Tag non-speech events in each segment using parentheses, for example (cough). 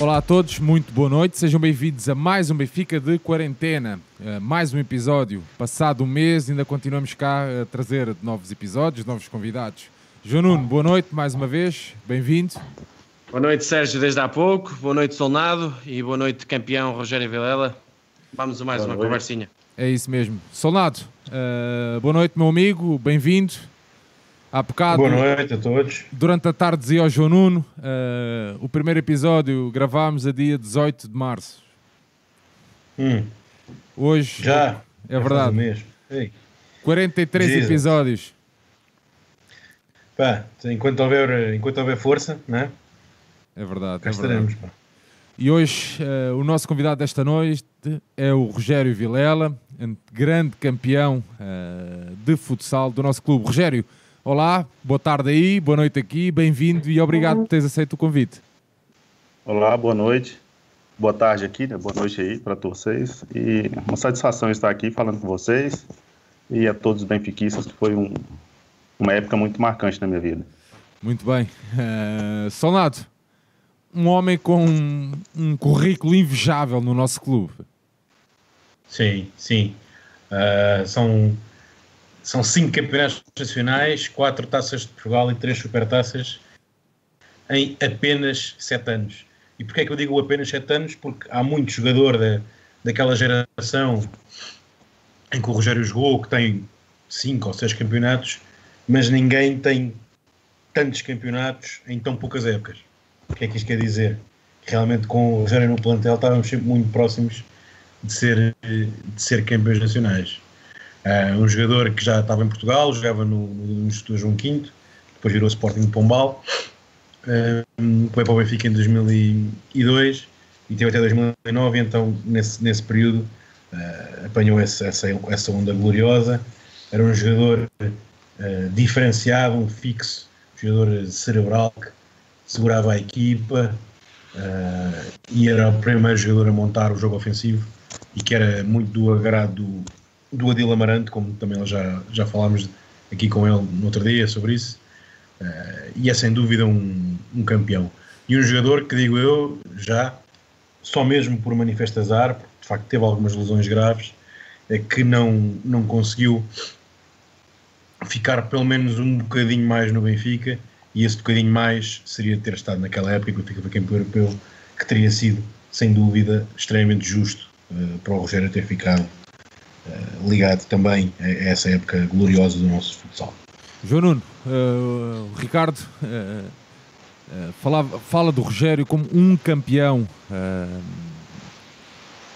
Olá a todos, muito boa noite, sejam bem-vindos a mais um Benfica de quarentena, uh, mais um episódio. Passado um mês, ainda continuamos cá a trazer novos episódios, novos convidados. João Nuno, boa noite mais uma vez, bem-vindo. Boa noite, Sérgio, desde há pouco, boa noite, Solnado, e boa noite, campeão Rogério Vilela. Vamos a mais boa uma noite. conversinha. É isso mesmo. Solnado, uh, boa noite, meu amigo, bem-vindo. Há bocado, Boa noite a todos. Durante a tarde dizia ao João Nuno, uh, o primeiro episódio gravámos a dia 18 de março. Hum. Hoje já é, é verdade. Mesmo. Ei. 43 Jesus. episódios. Pá, enquanto houver, enquanto houver força, não é? Verdade. Cá é estaremos, verdade. E hoje uh, o nosso convidado desta noite é o Rogério Vilela, grande campeão uh, de futsal do nosso clube. Rogério, Olá, boa tarde aí, boa noite aqui, bem-vindo e obrigado por teres aceito o convite. Olá, boa noite, boa tarde aqui, né? boa noite aí para vocês e uma satisfação estar aqui falando com vocês e a todos os benfiquistas, que foi um, uma época muito marcante na minha vida. Muito bem. Uh, Solnado, um homem com um, um currículo invejável no nosso clube. Sim, sim. Uh, são são cinco campeonatos nacionais, quatro taças de Portugal e três supertaças em apenas sete anos. E porquê é que eu digo apenas sete anos? Porque há muito jogador da, daquela geração em que o Rogério jogou, que tem cinco ou seis campeonatos, mas ninguém tem tantos campeonatos em tão poucas épocas. O que é que isto quer dizer? Realmente com o Rogério no plantel estávamos sempre muito próximos de ser, de ser campeões nacionais. Uh, um jogador que já estava em Portugal, jogava no, no Instituto João V, depois virou Sporting de Pombal, uh, foi para o Benfica em 2002 e teve até 2009, então nesse, nesse período uh, apanhou essa, essa, essa onda gloriosa. Era um jogador uh, diferenciado, um fixo, um jogador cerebral que segurava a equipa e era o primeiro jogador a montar o jogo ofensivo e que era muito do agrado do, do Adil Amarante, como também já, já falámos aqui com ele no outro dia sobre isso, uh, e é sem dúvida um, um, campeão. E um jogador que, digo eu, já, só mesmo por manifesto azar, porque de facto teve algumas lesões graves, é que não, não conseguiu ficar pelo menos um bocadinho mais no Benfica, e esse bocadinho mais seria ter estado naquela época que o Benfica foi campeão europeu, que teria sido, sem dúvida, extremamente justo uh, para o Rogério ter ficado eh, ligado também a essa época gloriosa do nosso futsal. João Nuno, uh, Ricardo uh, uh, falava, fala do Rogério como um campeão.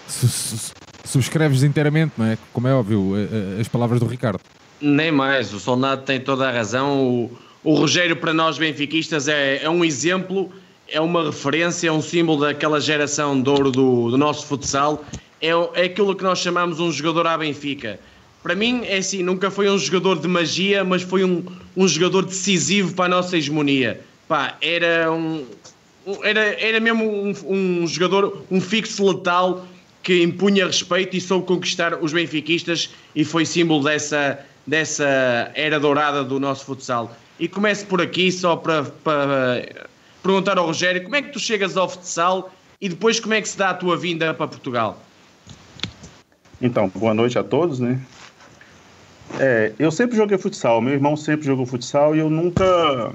Su su subscreves inteiramente, não é? Como é óbvio, as palavras do Ricardo. Nem mais, o Solnado tem toda a razão. O, o Rogério, para nós benfiquistas, é, é, um exemplo, é uma referência, é um símbolo daquela geração de ouro do, do nosso futsal é, é aquilo que nós chamamos um jogador à Benfica. Para mim, é assim, nunca foi um jogador de magia, mas foi um, um jogador decisivo para a nossa hegemonia. Pá, era um, era, era mesmo um, um, jogador, um fixo letal que impunha respeito e soube conquistar os benfiquistas e foi símbolo dessa, dessa era dourada do nosso futsal. E começo por aqui só para, para perguntar ao Rogério como é que tu chegas ao futsal e depois como é que se dá a tua vinda para Portugal? Então, boa noite a todos, né? É, eu sempre joguei futsal, meu irmão sempre jogou futsal e eu nunca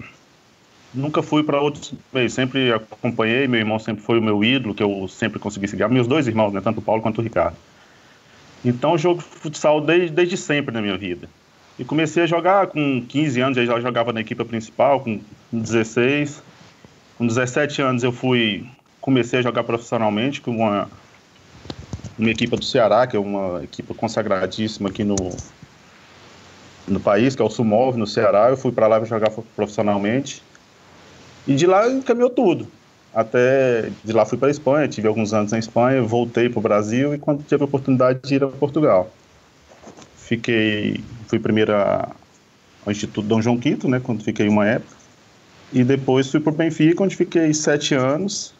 nunca fui para outros meios, sempre acompanhei, meu irmão sempre foi o meu ídolo, que eu sempre consegui seguir, meus dois irmãos, né, tanto o Paulo quanto o Ricardo. Então eu jogo futsal desde, desde sempre na minha vida. E comecei a jogar com 15 anos, já jogava na equipe principal, com 16. Com 17 anos eu fui comecei a jogar profissionalmente com uma uma equipe do Ceará, que é uma equipe consagradíssima aqui no, no país, que é o Sumov, no Ceará. Eu fui para lá jogar profissionalmente. E de lá encaminhou tudo. Até de lá fui para a Espanha, tive alguns anos na Espanha, voltei para o Brasil e quando tive a oportunidade de ir a Portugal. Fiquei, fui primeiro ao Instituto Dom João V, né, quando fiquei uma época. E depois fui para o Benfica, onde fiquei sete anos.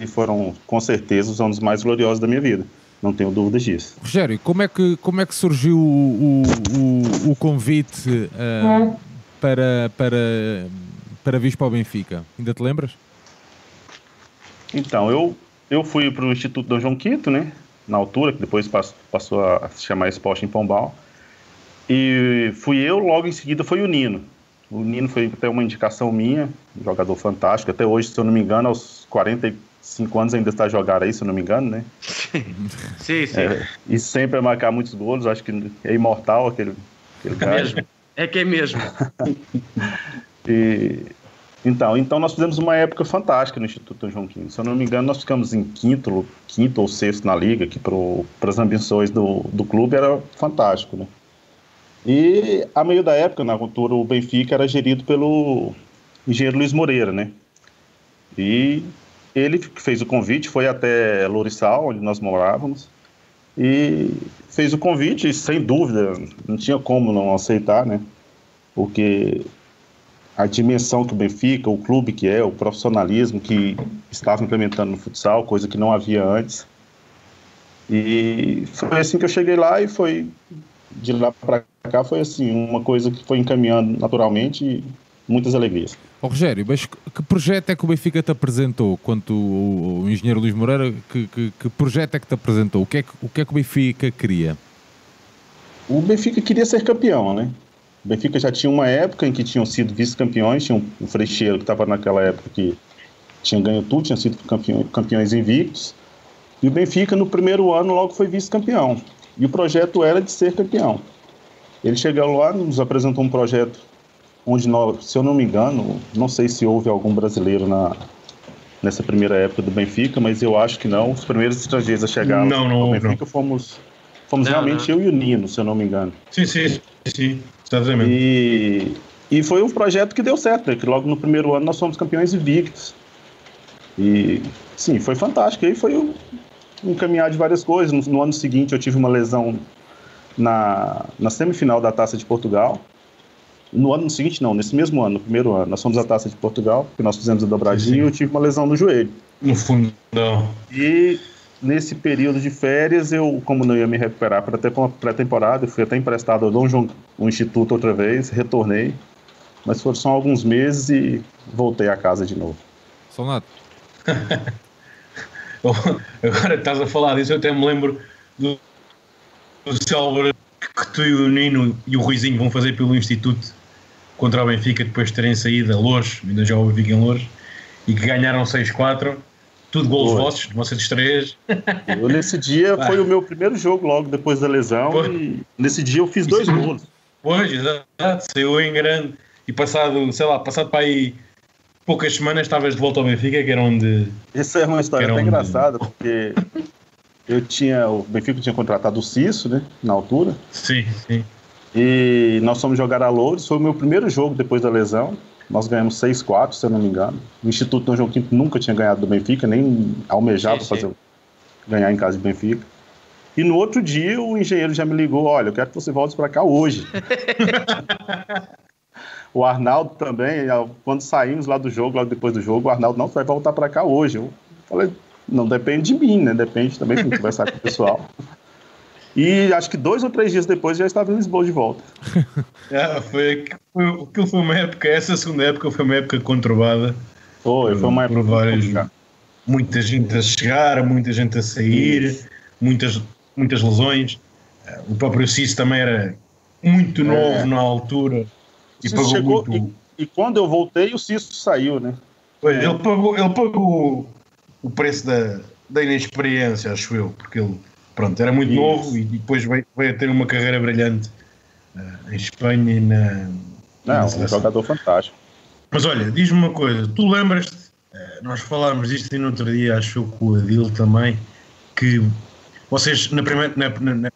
E foram, com certeza, os anos mais gloriosos da minha vida não tenho dúvidas disso. Rogério, como é que, como é que surgiu o, o, o convite uh, para, para, para vir para o Benfica? Ainda te lembras? Então, eu, eu fui para o Instituto Dom João Quinto, né? Na altura, que depois passou a se chamar Esporte em Pombal. E fui eu, logo em seguida foi o Nino. O Nino foi até uma indicação minha, um jogador fantástico. Até hoje, se eu não me engano, aos 45 anos ainda está a jogar aí, se não me engano, né? (laughs) sim, sim. É, e sempre a marcar muitos gols, acho que é imortal aquele, aquele É cara. mesmo. É que é mesmo. (laughs) E, então, então nós fizemos uma época fantástica no Instituto João Quinto. Se eu não me engano, nós ficamos em quinto, quinto ou sexto na liga, que para as ambições do, do clube era fantástico, né? E a meio da época, na altura, o Benfica era gerido pelo engenheiro Luiz Moreira, né? E ele que fez o convite, foi até Lourissal, onde nós morávamos, e fez o convite, e sem dúvida, não tinha como não aceitar, né? Porque a dimensão que o Benfica, o clube que é, o profissionalismo que estava implementando no futsal, coisa que não havia antes. E foi assim que eu cheguei lá e foi de lá para cá foi assim uma coisa que foi encaminhando naturalmente e muitas alegrias. Ô Rogério, mas que projeto é que o Benfica te apresentou? Quanto o, o engenheiro Luís Moreira, que, que, que, projeto é que te apresentou? O que é que o, que é que o Benfica queria? O Benfica queria ser campeão, né? O Benfica já tinha uma época em que tinham sido vice-campeões, tinha um, um Freixeiro que estava naquela época que tinha ganho tudo, tinha sido campeão, campeões invictos. E o Benfica, no primeiro ano, logo foi vice-campeão. E o projeto era de ser campeão. Ele chegou lá, nos apresentou um projeto onde, nós, se eu não me engano, não sei se houve algum brasileiro na, nessa primeira época do Benfica, mas eu acho que não. Os primeiros estrangeiros a chegar não, não, no Benfica não. fomos, fomos Não, realmente não. eu e o Nino, se eu não me engano. Sim, sim, sim. Exatamente. E, e foi um projeto que deu certo, né? que logo no primeiro ano nós fomos campeões invictos. E sim, foi fantástico. E aí foi um, um caminhar de várias coisas. No, no ano seguinte eu tive uma lesão na, na semifinal da Taça de Portugal. No ano seguinte, não, nesse mesmo ano, no primeiro ano, nós fomos à Taça de Portugal, que nós fizemos a dobradinha e eu tive uma lesão no joelho. No fundo, não. E nesse período de férias, eu, como não ia me recuperar para ter uma pré-temporada, eu fui até emprestado ao Dom João, um instituto outra vez, retornei, mas foram só alguns meses e voltei a casa de novo. Solnato, (laughs) Agora que estás a falar disso, eu até me lembro do, do que tu e o Nino e o Ruizinho vão fazer pelo Instituto contra o Benfica depois de terem saído a Louros, ainda já o Benfica em Louros, e que ganharam 6-4, tudo golos Foi. vossos, vocês três. Eu, nesse dia (laughs) Ah. foi o meu primeiro jogo logo depois da lesão Foi. e nesse dia eu fiz dois Isso. gols. Pois, exato, saiu em grande. E passado, sei lá, passado para aí poucas semanas estavas de volta ao Benfica, que era onde. Essa é uma história até um- engraçada, porque eu tinha, o Benfica tinha contratado o Cício, né, na altura, Sim, sim. E nós fomos jogar a Louros, foi o meu primeiro jogo depois da lesão. Nós ganhamos 6-4, se eu não me engano. O Instituto Dom João Quinto nunca tinha ganhado do Benfica, nem almejava Sim, sim. fazer ganhar em casa de Benfica. E no outro dia o engenheiro já me ligou, olha, eu quero que você volte para cá hoje. (laughs) o Arnaldo também, quando saímos lá do jogo, logo depois do jogo, o Arnaldo não vai voltar para cá hoje. Eu falei, não depende de mim, né? Depende também de conversar com o pessoal. E acho que dois ou três dias depois já estava em Lisboa de volta. (laughs) Ah, foi, aquilo foi uma época, essa segunda época foi uma época conturbada. Foi, foi uma por época várias, muita gente a chegar, muita gente a sair, muitas, muitas lesões. O próprio Cis também era muito novo na altura e pagou chegou muito. e, e quando eu voltei, o Cício saiu, né? Pois, ele pagou, ele pagou o preço da, da inexperiência, acho eu, porque ele pronto, era muito Isso. novo e depois veio, veio a ter uma carreira brilhante eh, em Espanha e na. Não, na um jogador fantástico. Mas olha, diz-me uma coisa, tu lembras-te, eh, nós falámos disto no outro dia, acho que o Adil também, que vocês na primeira, na, na- na-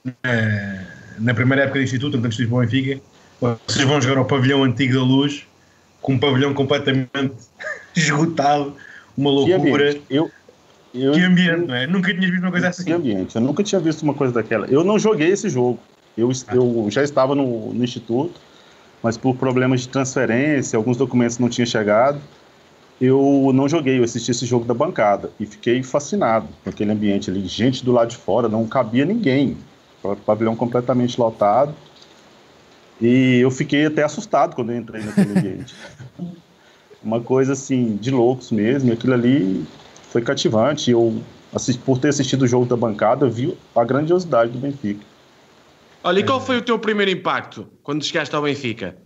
na primeira época do Instituto, antes de ir para o Benfica, vocês vão jogar ao pavilhão antigo da luz, com um pavilhão completamente (laughs) esgotado, uma loucura. ambiente. Eu, eu, Que ambiente, não é? Nunca tinhas visto uma coisa Que assim. ambiente. Eu nunca tinha visto uma coisa daquela. Eu não joguei esse jogo. Eu, eu já estava no, no instituto, mas por problemas de transferência, alguns documentos não tinham chegado. Eu não joguei, eu assisti esse jogo da bancada e fiquei fascinado com aquele ambiente ali, gente do lado de fora, não cabia ninguém. O pavilhão completamente lotado. E eu fiquei até assustado quando eu entrei naquele ambiente. (laughs) Uma coisa assim, de loucos mesmo, aquilo ali foi cativante. Eu, por ter assistido o jogo da bancada, vi a grandiosidade do Benfica. Olha, e qual foi o teu primeiro impacto quando chegaste ao Benfica?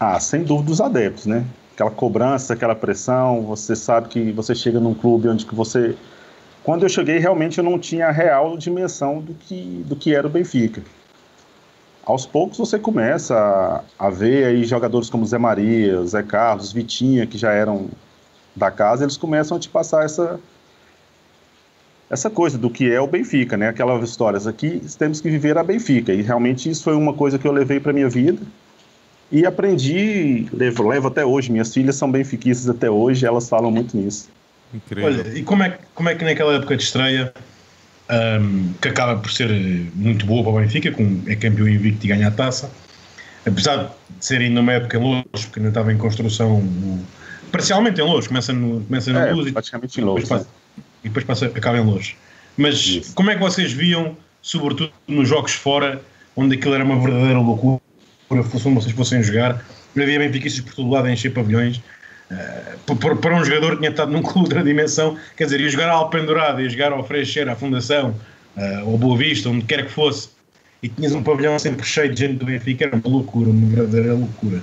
Ah, sem dúvida os adeptos, né? Aquela cobrança, aquela pressão, você sabe que você chega num clube onde que você... Quando eu cheguei, realmente eu não tinha a real dimensão do que, do que era o Benfica. Aos poucos você começa a, a ver aí jogadores como Zé Maria, Zé Carlos, Vitinha, que já eram da casa, eles começam a te passar essa, essa coisa do que é o Benfica, né? Aquelas histórias aqui, temos que viver a Benfica. E realmente isso foi uma coisa que eu levei para minha vida e aprendi, levo, levo até hoje. Minhas filhas são benfiquistas até hoje, elas falam muito nisso. Incrível. Olha, e como é, como é que naquela época de estreia, um, que acaba por ser muito boa para o Benfica, com, é campeão invicto e ganha a taça, apesar de ser ainda uma época Louros, porque ainda estava em construção, parcialmente em Louros, começa no, começa no é, Luz praticamente em Louros e depois passa, acaba em longe. Mas Isso. como é que vocês viam, sobretudo nos jogos fora, onde aquilo era uma verdadeira loucura, se vocês fossem jogar, havia bem piquistas por todo lado a encher pavilhões. Uh, para um jogador que tinha estado num (laughs) clube de outra dimensão, quer dizer, ia jogar ao Pendurado, ia jogar ao Freixeira, à Fundação, uh, ao Boa Vista, onde quer que fosse, e tinhas um pavilhão sempre cheio de gente do Benfica, era uma loucura, uma verdadeira loucura.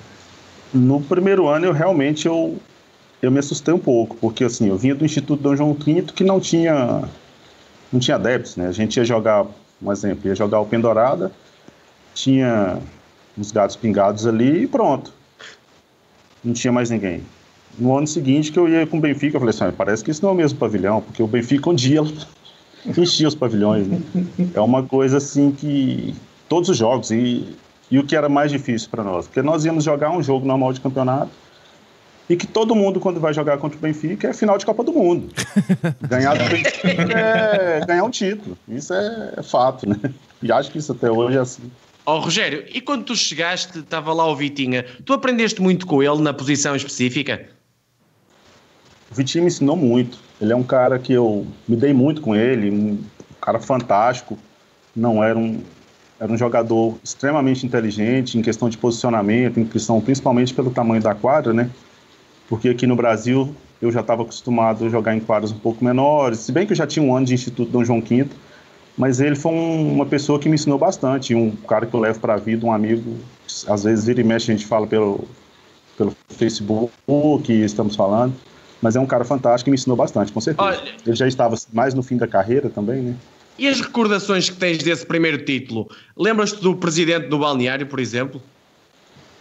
No primeiro ano, eu realmente eu, eu me assustei um pouco, porque assim, eu vinha do Instituto Dom João V que não tinha não tinha adeptos, né? A gente ia jogar, um exemplo, ia jogar o Pendorada, tinha uns gatos pingados ali e pronto. Não tinha mais ninguém. No ano seguinte que eu ia com o Benfica, eu falei assim, parece que isso não é o mesmo pavilhão, porque o Benfica um dia (laughs) enchia os pavilhões, né? É uma coisa assim que todos os jogos e, e o que era mais difícil para nós, porque nós íamos jogar um jogo normal de campeonato e que todo mundo, quando vai jogar contra o Benfica, é final de Copa do Mundo. (laughs) Ganhar do Benfica é ganhar um título. Isso é, é, fato, né? E acho que isso até hoje é assim. Ó oh, Rogério, e quando tu chegaste, estava lá o Vitinha, tu aprendeste muito com ele na posição específica? O Vitinho me ensinou muito. Ele é um cara que eu me dei muito com ele, um cara fantástico. Não era um, era um jogador extremamente inteligente em questão de posicionamento, em questão principalmente pelo tamanho da quadra, né? Porque aqui no Brasil eu já estava acostumado a jogar em quadras um pouco menores, se bem que eu já tinha um ano de Instituto Dom João V, mas ele foi um, uma pessoa que me ensinou bastante, um cara que eu levo para a vida, um amigo, às vezes vira e mexe a gente fala pelo, pelo Facebook, estamos falando, mas é um cara fantástico e me ensinou bastante, com certeza. Olha, ele já estava mais no fim da carreira também, né? E as recordações que tens desse primeiro título? Lembras-te do presidente do balneário, por exemplo?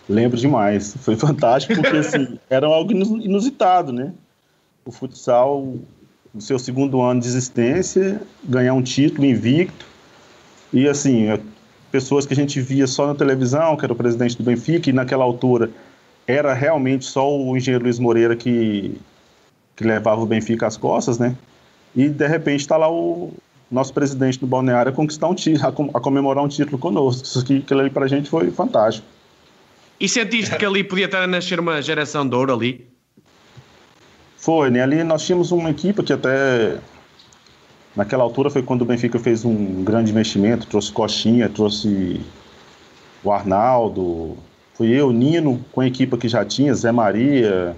Lembro demais. Foi fantástico porque assim, (laughs) era algo inusitado, né? O futsal, no seu segundo ano de existência, ganhar um título invicto. E assim, é, pessoas que a gente via só na televisão, que era o presidente do Benfica, e naquela altura era realmente só o engenheiro Luiz Moreira que, que levava o Benfica às costas, né? E de repente está lá o nosso presidente do balneário a conquistar um título, a, comemorar um título conosco. Isso aquilo ali para a gente foi fantástico. E sentiste que ali podia estar a nascer uma geração de ouro ali? Foi, né? Ali nós tínhamos uma equipe que até naquela altura foi quando o Benfica fez um grande investimento, trouxe Coxinha, trouxe o Arnaldo, fui eu, Nino, com a equipe que já tinha, Zé Maria,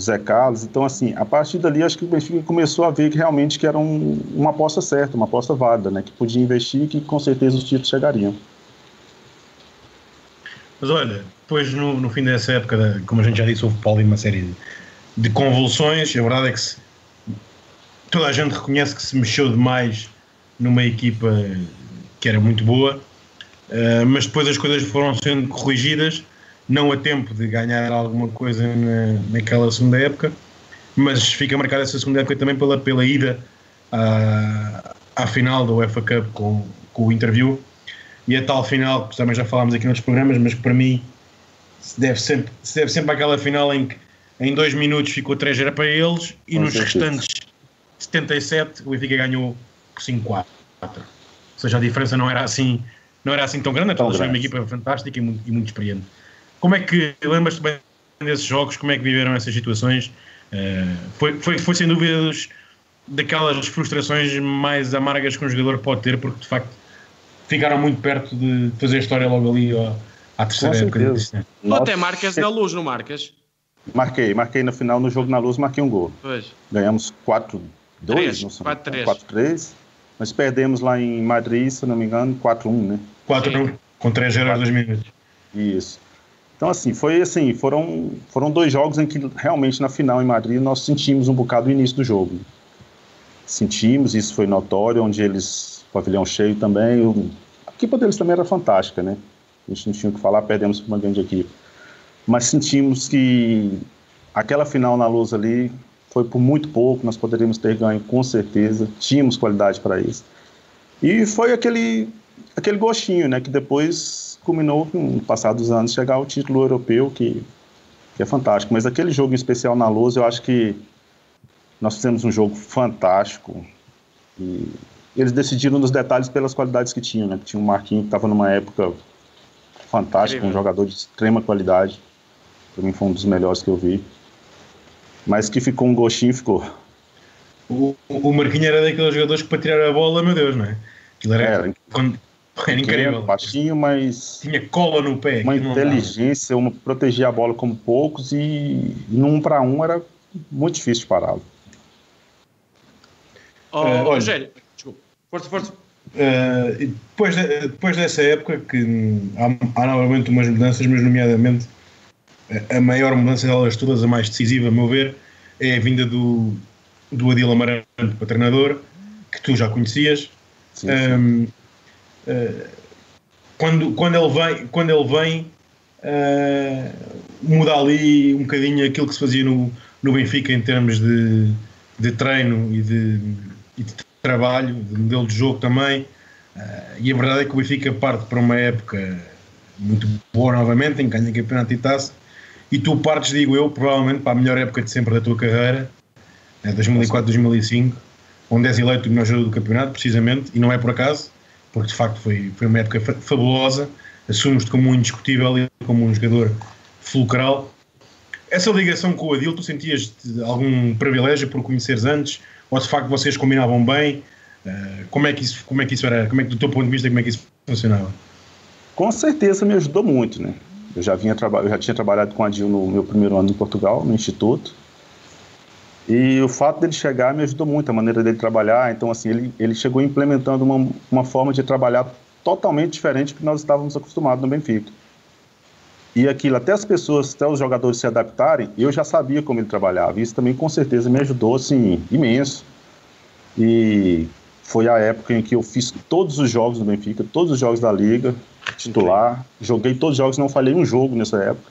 Zé Carlos. Então, assim, a partir dali acho que o Benfica começou a ver que realmente que era um, uma aposta certa, uma aposta válida, né? Que podia investir e que com certeza os títulos chegariam. Mas olha, depois no, no fim dessa época, como a gente já disse, houve Paulo uma série de, convulsões. A verdade é que se, toda a gente reconhece que se mexeu demais numa equipa que era muito boa, uh, mas depois as coisas foram sendo corrigidas, não a tempo de ganhar alguma coisa na, naquela segunda época, mas fica marcada essa segunda época também pela, pela ida à, à final da UEFA Cup com, com o interview e a tal final, que também já falámos aqui noutros programas, mas que para mim se deve sempre, se deve sempre àquela final em que em dois minutos ficou 3 era para eles e Com nos certeza. restantes 77 o Benfica ganhou 5-4. Ou seja, a diferença não era assim, não era assim tão grande, então foi uma equipa fantástica e muito, e muito experiente. Como é que lembras-te bem desses jogos? Como é que viveram essas situações? Uh, foi, foi, foi sem dúvidas daquelas frustrações mais amargas que um jogador pode ter, porque de facto ficaram muito perto de fazer a história logo ali ó, à terceira época. Tu até marcas na luz, não marcas? Marquei, marquei na final, no jogo na luz, marquei um gol. Pois. Ganhamos 4-2, 4-3. Mas perdemos lá em Madrid, se não me engano, 4-1, né? 4-1, com 3 0 2 minutos. Isso. Então, assim, foi assim, foram, foram dois jogos em que realmente na final em Madrid nós sentimos um bocado o início do jogo. Sentimos, isso foi notório, onde eles, pavilhão cheio também, o, a equipe deles também era fantástica, né? A gente não tinha o que falar, perdemos uma grande equipe. Mas sentimos que aquela final na luz ali foi por muito pouco, nós poderíamos ter ganho com certeza, tínhamos qualidade para isso. E foi aquele, aquele gostinho, né, que depois culminou com o passar dos anos chegar ao título europeu, que, que é fantástico. Mas aquele jogo em especial na luz, eu acho que nós fizemos um jogo fantástico e eles decidiram nos detalhes pelas qualidades que tinham, né? Tinha um Marquinhos que estava numa época fantástica, um jogador de extrema qualidade. Para mim foi um dos melhores que eu vi. Mas que ficou um gostinho, ficou. O, o Marquinhos era daqueles jogadores que para tirar a bola, meu Deus, não é? Aquilo era, Era. quando- era incrível. Baixinho, mas Tinha cola no pé. uma inteligência, uma protegia a bola como poucos e num um para um era muito difícil de pará-lo. Oh, olha. Rogério. Força, força. Uh, depois, de- depois dessa época, que há, há novamente umas mudanças, mas nomeadamente a- a maior mudança delas todas, a mais decisiva, a meu ver, é a vinda do, do Adil Amarante para treinador, que tu já conhecias. Sim, sim. Um, uh, quando, quando ele vem, quando ele vem uh, muda ali um bocadinho aquilo que se fazia no, no Benfica em termos de, de treino e de, e de trabalho, de modelo de jogo também. Uh, e a verdade é que o Benfica parte para uma época muito boa novamente, em ganha campeonato e taça. E tu partes, digo eu, provavelmente para a melhor época de sempre da tua carreira, né, 2004-2005, onde és eleito o melhor jogador do campeonato, precisamente, e não é por acaso, porque de facto foi, foi uma época fa- fabulosa, assumes-te como um indiscutível e como um jogador fulcral. Essa ligação com o Adil, tu sentias algum privilégio por conheceres antes, ou de facto vocês combinavam bem? Eh, como, é que isso, como é que isso era? Como é que, do teu ponto de vista, como é que isso funcionava? Com certeza me ajudou muito, né? Eu já, vinha eu já tinha trabalhado com a Dil no meu primeiro ano em Portugal, no Instituto. E o fato dele chegar me ajudou muito, a maneira dele trabalhar. Então, assim, ele, ele chegou implementando uma, uma forma de trabalhar totalmente diferente do que nós estávamos acostumados no Benfica. E aquilo, até as pessoas, até os jogadores se adaptarem, eu já sabia como ele trabalhava. Isso também, com certeza, me ajudou, assim, imenso. E foi a época em que eu fiz todos os jogos do Benfica, todos os jogos da Liga, titular. Joguei todos os jogos, não falhei um jogo nessa época.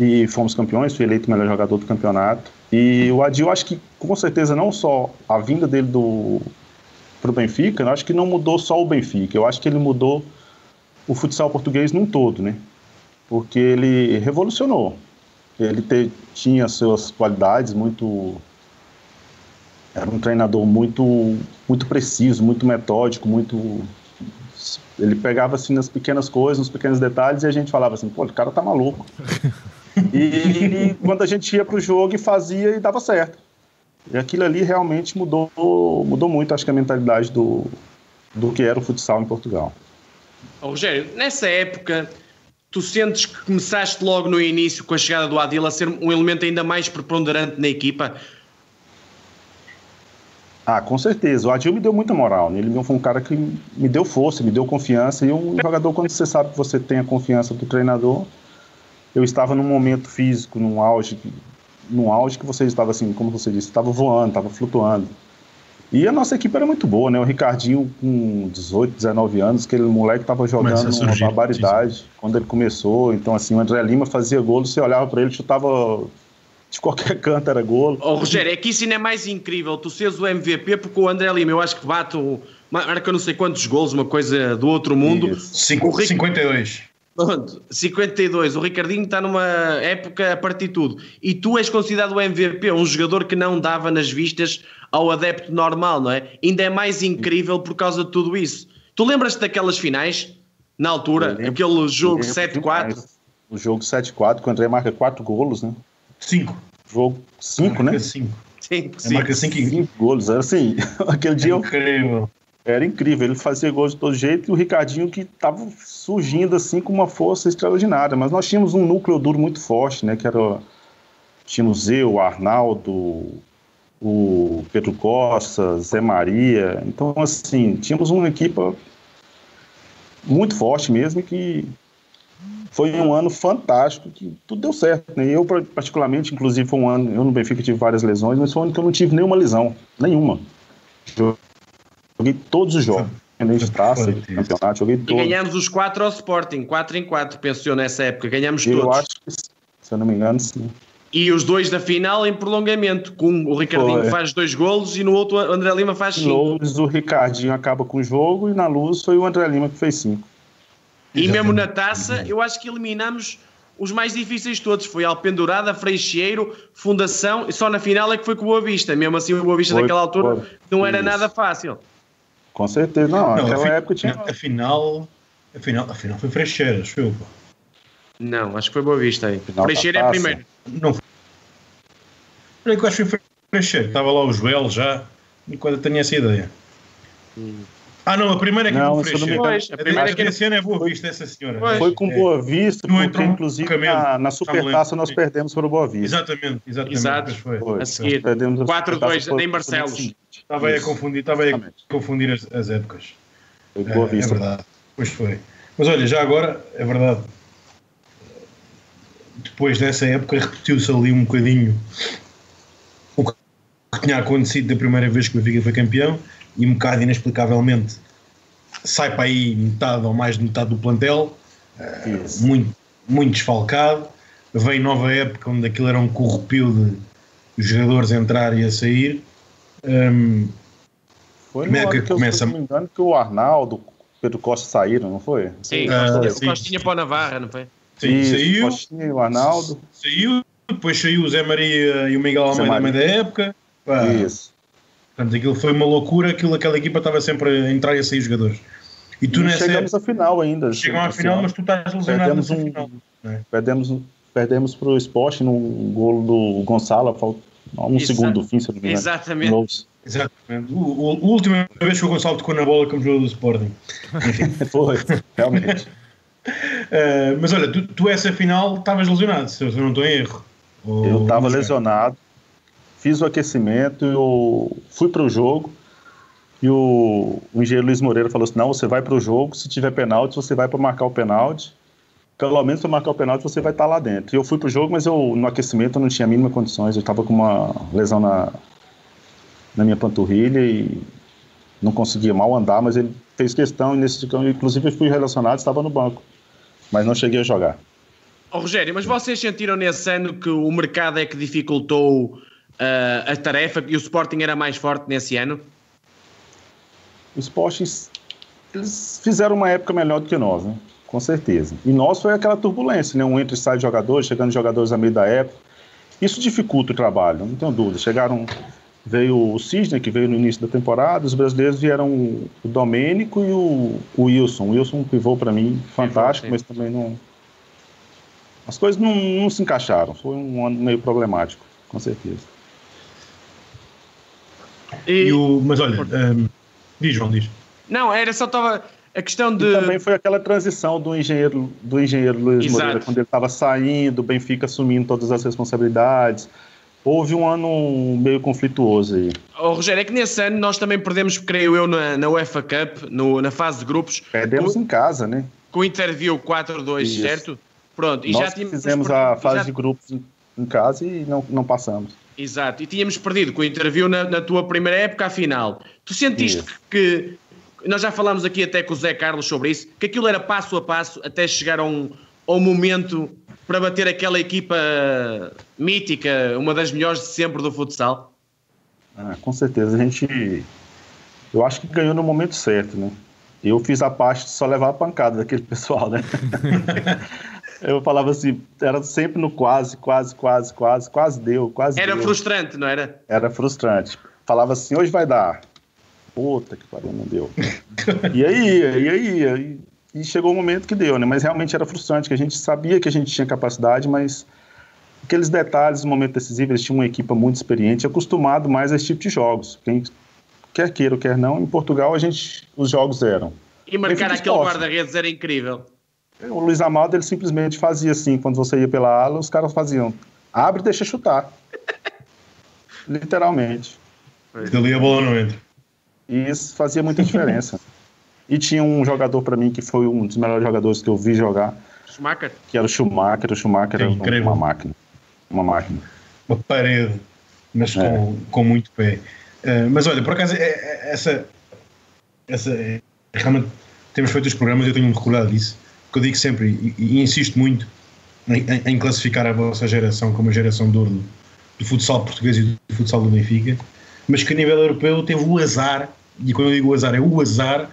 E fomos campeões, fui eleito o melhor jogador do campeonato. E o Adil, acho que com certeza não só a vinda dele do pro Benfica, eu acho que não mudou só o Benfica, eu acho que ele mudou o futsal português num todo, né? Porque ele revolucionou. Ele te- tinha suas qualidades muito era um treinador muito muito preciso, muito metódico, muito ele pegava assim nas pequenas coisas, nos pequenos detalhes e a gente falava assim, pô, o cara tá maluco. (laughs) e quando a gente ia pro jogo e fazia e dava certo. E aquilo ali realmente mudou mudou muito, acho que a mentalidade do do que era o futsal em Portugal. Rogério, nessa época, tu sentes que começaste logo no início, com a chegada do Adil, a ser um elemento ainda mais preponderante na equipa? Ah, com certeza. O Adil me deu muita moral. Né? Ele foi um cara que me deu força, me deu confiança. E um jogador, quando você sabe que você tem a confiança do treinador, eu estava num momento físico, num auge, num auge que você estava assim, como você disse, estava voando, estava flutuando. E a nossa equipe era muito boa, né? O Ricardinho, com 18, 19 anos, aquele moleque estava Começa a jogando uma surgir, barbaridade quando ele começou. Então, assim, o André Lima fazia golo, você olhava para ele, chutava de qualquer (laughs) canto, era golo. Oh, Rogério, é que isso ainda é mais incrível. Tu seres o MVP, porque o André Lima, eu acho que bate o. Marca não sei quantos golos, uma coisa do outro mundo. Cinco- O Rick- 52. Pronto, 52. O Ricardinho está numa época a partir de tudo. E tu és considerado o MVP, um jogador que não dava nas vistas ao adepto normal, não é? Ainda é mais incrível por causa de tudo isso. Tu lembras-te daquelas finais, na altura? Eu lembro- aquele jogo lembro 7-4? demais. O jogo 7-4, que o André marca 4 golos, né? 5. Jogo 5, né? 5. Sim, A sim. marca 5 e 5 golos. Era assim, (laughs) aquele dia eu- Incrível. era incrível. Ele fazia gols de todo jeito e o Ricardinho que estava surgindo assim com uma força extraordinária. Mas nós tínhamos um núcleo duro muito forte, né? Que era tínhamos eu, o Arnaldo, o Pedro Costa, Zé Maria. Então, assim, tínhamos uma equipa muito forte mesmo que foi um ano fantástico, que tudo deu certo. Né? Eu, particularmente, inclusive, foi um ano, eu no Benfica tive várias lesões, mas foi um ano que eu não tive nenhuma lesão, nenhuma. Joguei todos os jogos, independente de taça, de campeonato, joguei todos. E ganhamos os quatro ao Sporting, 4 em 4, penso eu, nessa época, ganhamos eu todos. Eu acho que, se eu não me engano, sim. E os dois da final em prolongamento, com o Ricardinho foi. faz dois golos e no outro o André Lima faz cinco. Luz, o Ricardinho acaba com o jogo e na luz foi o André Lima que fez cinco. E mesmo na taça, eu acho que eliminamos os mais difíceis todos. Foi Alpendurada, Freixeiro, Fundação, e só na final é que foi com o Boa Vista. Mesmo assim, o Boa Vista foi, naquela altura foi. não era Isso. nada fácil. Com certeza, não. não naquela época tinha. A final, a final, a final foi Freixeiro, acho eu. Não, acho que foi Boa Vista aí. Freixeiro é primeiro. Não Olha que eu acho que foi Freixeiro. Estava lá o Joel já, enquanto eu tinha essa ideia. Hum. Ah, não, a primeira é que não, foi Freixeiro. Pois, a primeira é que esse ano é Boa Vista, essa senhora. Pois. Foi com Boa Vista, porque entrou inclusive na, na Supertaça nós perdemos para o Boa Vista. Exatamente, exatamente. Exato. Foi. Foi. A seguir, 4-2 em Barcelos. Estava aí a confundir, estava aí a confundir as, as épocas. Foi Boa Vista. É, é verdade, pois foi. Mas olha, já agora, é verdade, depois dessa época repetiu-se ali um bocadinho tinha acontecido da primeira vez que o Benfica foi campeão e um bocado inexplicavelmente sai para aí metade ou mais de metade do plantel, uh, muito, muito desfalcado. Vem nova época onde aquilo era um corrupio de jogadores a entrar e a sair. Um, foi no ano que, começa... se não me engano, que o Arnaldo, Pedro Costa saíram, não foi? Sim, uh, sim. Costinha para o Navarra, não foi? Sim, Isso, saiu. Costinha e o Arnaldo. Saiu, depois saiu o Zé Maria e o Miguel Almeida meio da época. Pá. Isso. Portanto, aquilo foi uma loucura, aquilo, aquela equipa estava sempre a entrar e a sair jogadores. E tu nessa chegamos à final ainda. Chegamos à final, mas tu estás lesionado perdemos um, final. É? Perdemos, perdemos para o Sport no gol do Gonçalo, um Exato. segundo do fim, se não me engano. Exatamente. Exatamente. O, o, a última vez que o Gonçalo tocou na bola como jogador do Sporting. (laughs) Foi, realmente. Uh, (laughs) mas olha, tu, tu essa final estavas lesionado, se eu não estou em erro. Ou... Eu estava lesionado, fiz o aquecimento, eu fui para o jogo e o, o engenheiro Luiz Moreira falou assim: não, você vai para o jogo, se tiver pênalti, você vai para marcar o pênalti. Pelo menos para marcar o pênalti você vai estar tá lá dentro. E eu fui para o jogo, mas eu no aquecimento eu não tinha a mínima condições, eu estava com uma lesão na, na minha panturrilha e não conseguia mal andar, mas ele fez questão e nesse inclusive eu fui relacionado, estava no banco mas não cheguei a jogar. Oh, Rogério, mas vocês sentiram nesse ano que o mercado é que dificultou uh, a tarefa e o Sporting era mais forte nesse ano? O Sporting, eles fizeram uma época melhor do que nós, né? com certeza. E nós foi aquela turbulência, né? um entra e sai de jogadores, chegando jogadores a meio da época. Isso dificulta o trabalho, não tenho dúvida. Chegaram veio o Cisne, que veio no início da temporada, os brasileiros vieram o Domênico e o, o Wilson. O Wilson pivô para mim fantástico, mas também não. As coisas não, não se encaixaram, foi um ano meio problemático, com certeza. E, e o, mas olha, um, diz João, diz. Não, era só estava a questão de. E também foi aquela transição do engenheiro, do engenheiro Luiz Exato. Moreira, quando ele estava saindo, o Benfica assumindo todas as responsabilidades houve um ano meio conflituoso aí. Oh, Rogério, é que nesse ano nós também perdemos, creio eu, na, na UEFA Cup, no, na fase de grupos. Perdemos com, em casa, né? Com o Interview 4-2, certo? Pronto, e nós já tínhamos fizemos a fase já... de grupos em casa e não, não passamos. Exato, e tínhamos perdido com o Interview na, na tua primeira época, à final. Tu sentiste que, nós já falámos aqui até com o Zé Carlos sobre isso, que aquilo era passo a passo até chegar a um, a um momento para bater aquela equipa mítica, uma das melhores de sempre do futsal? Ah, com certeza. A gente. Eu acho que ganhou no momento certo, né? Eu fiz a parte de só levar a pancada daquele pessoal, né? (laughs) eu falava assim, era sempre no quase, quase, quase, quase, quase deu, quase Era deu. frustrante, não era? Era frustrante. Falava assim, hoje vai dar. Puta que pariu, não deu. e aí, e aí, e aí e chegou o momento que deu, né? Mas realmente era frustrante, que a gente sabia que a gente tinha capacidade, mas aqueles detalhes no momento decisivo, eles tinham uma equipa muito experiente, acostumado mais a esse tipo de jogos. Quem quer queira ou quer não, em Portugal a gente, os jogos eram. E marcar aquele guarda-redes era incrível. O Luiz Amado, ele simplesmente fazia assim, quando você ia pela ala, os caras faziam Abre e deixa chutar. (laughs) Literalmente. Dali a bola não entra. E isso fazia muita diferença. e tinha um jogador para mim que foi um dos melhores jogadores que eu vi jogar. Schumacher? Que era o Schumacher. O Schumacher É era incrível. uma máquina. Uma máquina. Uma parede, mas É. com, com muito pé. Uh, mas olha, por acaso, é- é- essa. essa realmente temos feito os programas, eu tenho-me recordado disso. Que eu digo sempre, e, e insisto muito, em, em- classificar a vossa geração como a geração de ouro do, futsal português e do futsal do Benfica, mas que a nível europeu teve o azar, e quando eu digo o azar, é o azar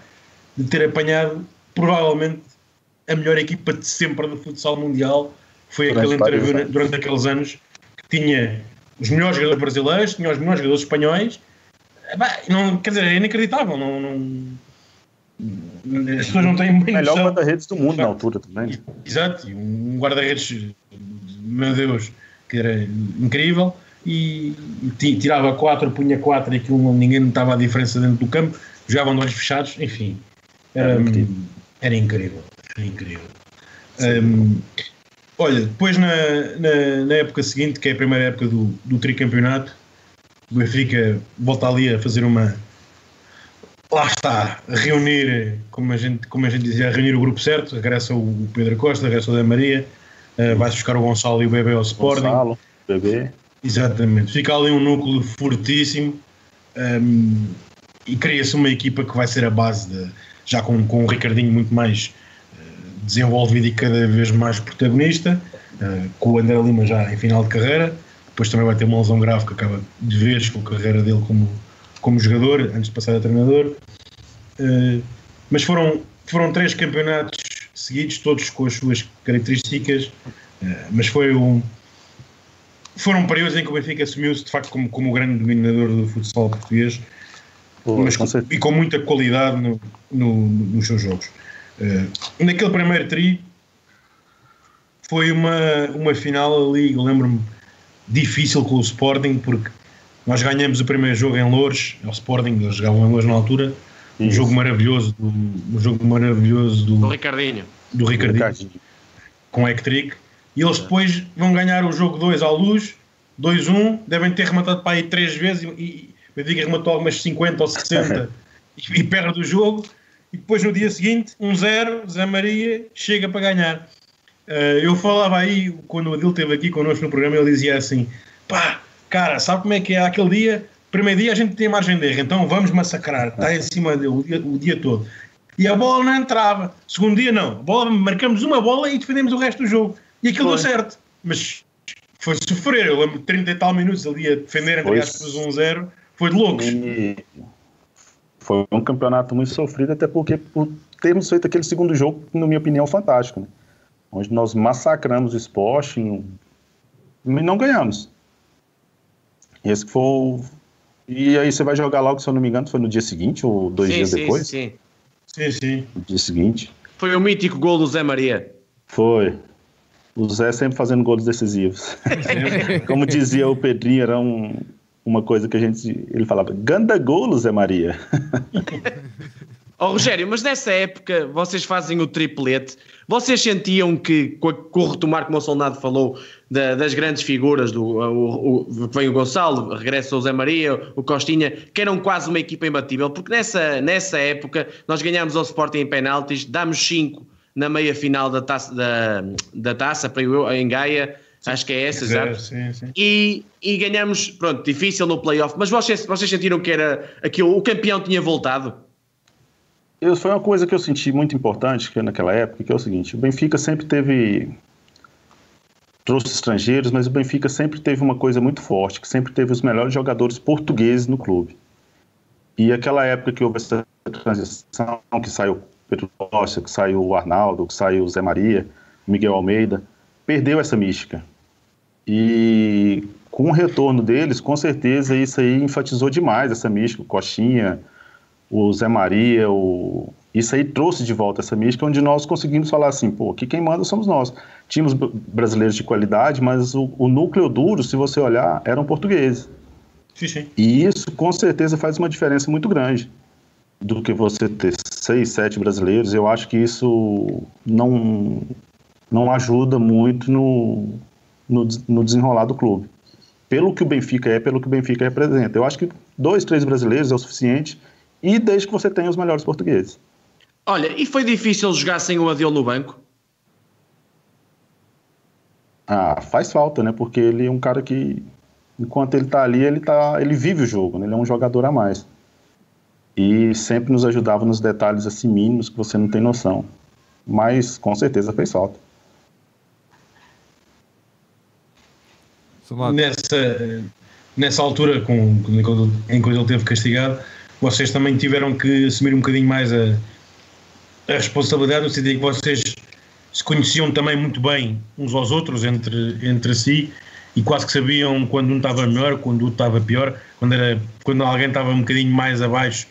de ter apanhado provavelmente a melhor equipa de sempre do futsal mundial. Foi aquele anos. durante aqueles anos que tinha os melhores jogadores brasileiros, tinha os melhores jogadores espanhóis. Epá, não, quer dizer, é inacreditável. Não, não- as pessoas não têm bem Melhor guarda-redes do mundo na altura também. Exato, um guarda-redes, meu Deus, que era incrível. E ti- tirava 4, punha 4 e aquilo não- ninguém notava a diferença dentro do campo. Jogavam de olhos fechados, enfim. Era incrível. Era incrível. Era incrível. Hum, olha, depois na, na, na época seguinte, que é a primeira época do, do tricampeonato, o Benfica volta ali a fazer uma. Lá está, reunir, como a gente, como a gente dizia, reunir o grupo certo. Regressa o Pedro Costa, regressa o Da Maria, uh, vai-se buscar o Gonçalo e o Bebé ao Sporting. Gonçalo, bebê. Exatamente. Fica ali um núcleo fortíssimo um, e cria-se uma equipa que vai ser a base de, já com, com o Ricardinho muito mais uh, desenvolvido e cada vez mais protagonista, uh, com o André Lima já em final de carreira. Depois também vai ter uma lesão grave que acaba de vez com a carreira dele como, como jogador, antes de passar a treinador. Uh, mas foram, foram três campeonatos seguidos, todos com as suas características, uh, mas foi um foram períodos em que o Benfica assumiu-se de facto como, como o grande dominador do futsal português Pô, mas com e com muita qualidade no, no- nos seus jogos. Eh, naquele primeiro tri foi uma, uma final ali, eu lembro-me, difícil com o Sporting, porque nós ganhamos o primeiro jogo em Loures, ao Sporting, eles jogavam em Loures na altura, um Isso. jogo maravilhoso, do, um jogo maravilhoso Do do, Ricardinho. do Ricardinho Ricardinho. com Ectric e eles depois vão ganhar o jogo 2 à luz, 2-1, devem ter rematado para aí 3 vezes e, e o Benfica rematou algumas 50 ou 60 (laughs) e, e perde o jogo e depois no dia seguinte 1-0, Zé Maria chega para ganhar. Eh, eu falava aí, quando o Adil esteve aqui connosco no programa, ele dizia assim: pá, cara, sabe como é que é? Aquele dia, primeiro dia a gente tem margem de erro, então vamos massacrar, está em cima dele o dia, o dia todo. E a bola não entrava. Segundo dia, não. Bola, marcamos uma bola e defendemos o resto do jogo. E aquilo Foi. deu certo. Mas foi sofrer. Eu lembro de 30 e tal minutos ali a defender, entre aspas, 1-0. Foi de loucos. E foi um campeonato muito sofrido, até porque por termos feito aquele segundo jogo, na minha opinião, fantástico. Né? Onde nós massacramos o esporte e não ganhamos. Esse foi o... E aí você vai jogar logo, se eu não me engano, foi no dia seguinte ou dois sim, dias sim, depois? sim. Sim, sim. No dia seguinte. Foi o mítico gol do Zé Maria. Foi. O Zé sempre fazendo gols decisivos. (laughs) Como dizia o Pedrinho, era um, uma coisa que a gente. Ele falava: Ganda golo, Zé Maria. (laughs) Ó Rogério, mas nessa época vocês fazem o triplete. Vocês sentiam que, com, o retomar, como o Solnado falou, da- das grandes figuras, do, o, o- vem o Gonçalo, regressa o Zé Maria, o Costinha, que eram quase uma equipa imbatível, porque nessa, nessa época nós ganhámos ao Sporting em penaltis, dámos 5 na meia final da taça, da, da taça para eu, em Gaia, acho que é essa, exato. Sim, sim. E, e ganhamos, pronto, difícil no playoff, mas vocês, vocês sentiram que era aquilo, o campeão tinha voltado? Foi uma coisa que eu senti muito importante que naquela época, que é o seguinte: o Benfica sempre teve. trouxe estrangeiros, mas o Benfica sempre teve uma coisa muito forte, que sempre teve os melhores jogadores portugueses no clube. E aquela época que houve essa transição, que saiu Pedro Costa, que saiu o Arnaldo, que saiu o Zé Maria, Miguel Almeida, perdeu essa mística. E com o retorno deles, com certeza isso aí enfatizou demais essa mística, Coxinha, o Zé Maria, o... isso aí trouxe de volta essa mística, onde nós conseguimos falar assim, pô, aqui quem manda somos nós. Tínhamos br- brasileiros de qualidade, mas o, o núcleo duro, se você olhar, eram portugueses. Sim, sim. E isso, com certeza, faz uma diferença muito grande do que você ter seis, sete brasileiros. Eu acho que isso não, não ajuda muito no, no, no desenrolar do clube. Pelo que o Benfica é, pelo que o Benfica representa. Eu acho que dois, três brasileiros é o suficiente e desde que você tenha os melhores portugueses. Olha, e foi difícil jogar sem o Adil no banco? Ah, faz falta, né? Porque ele é um cara que, enquanto ele tá ali, ele, tá, ele vive o jogo, né? Ele é um jogador a mais. E sempre nos ajudava nos detalhes assim mínimos que você não tem noção. Mas com certeza fez falta. Nessa, nessa altura, com, enquanto ele teve castigado, vocês também tiveram que assumir um bocadinho mais a, a responsabilidade, no sentido em que vocês se conheciam também muito bem uns aos outros, entre, entre si, e quase que sabiam quando um estava melhor, quando o outro estava pior, quando, era, quando alguém estava um bocadinho mais abaixo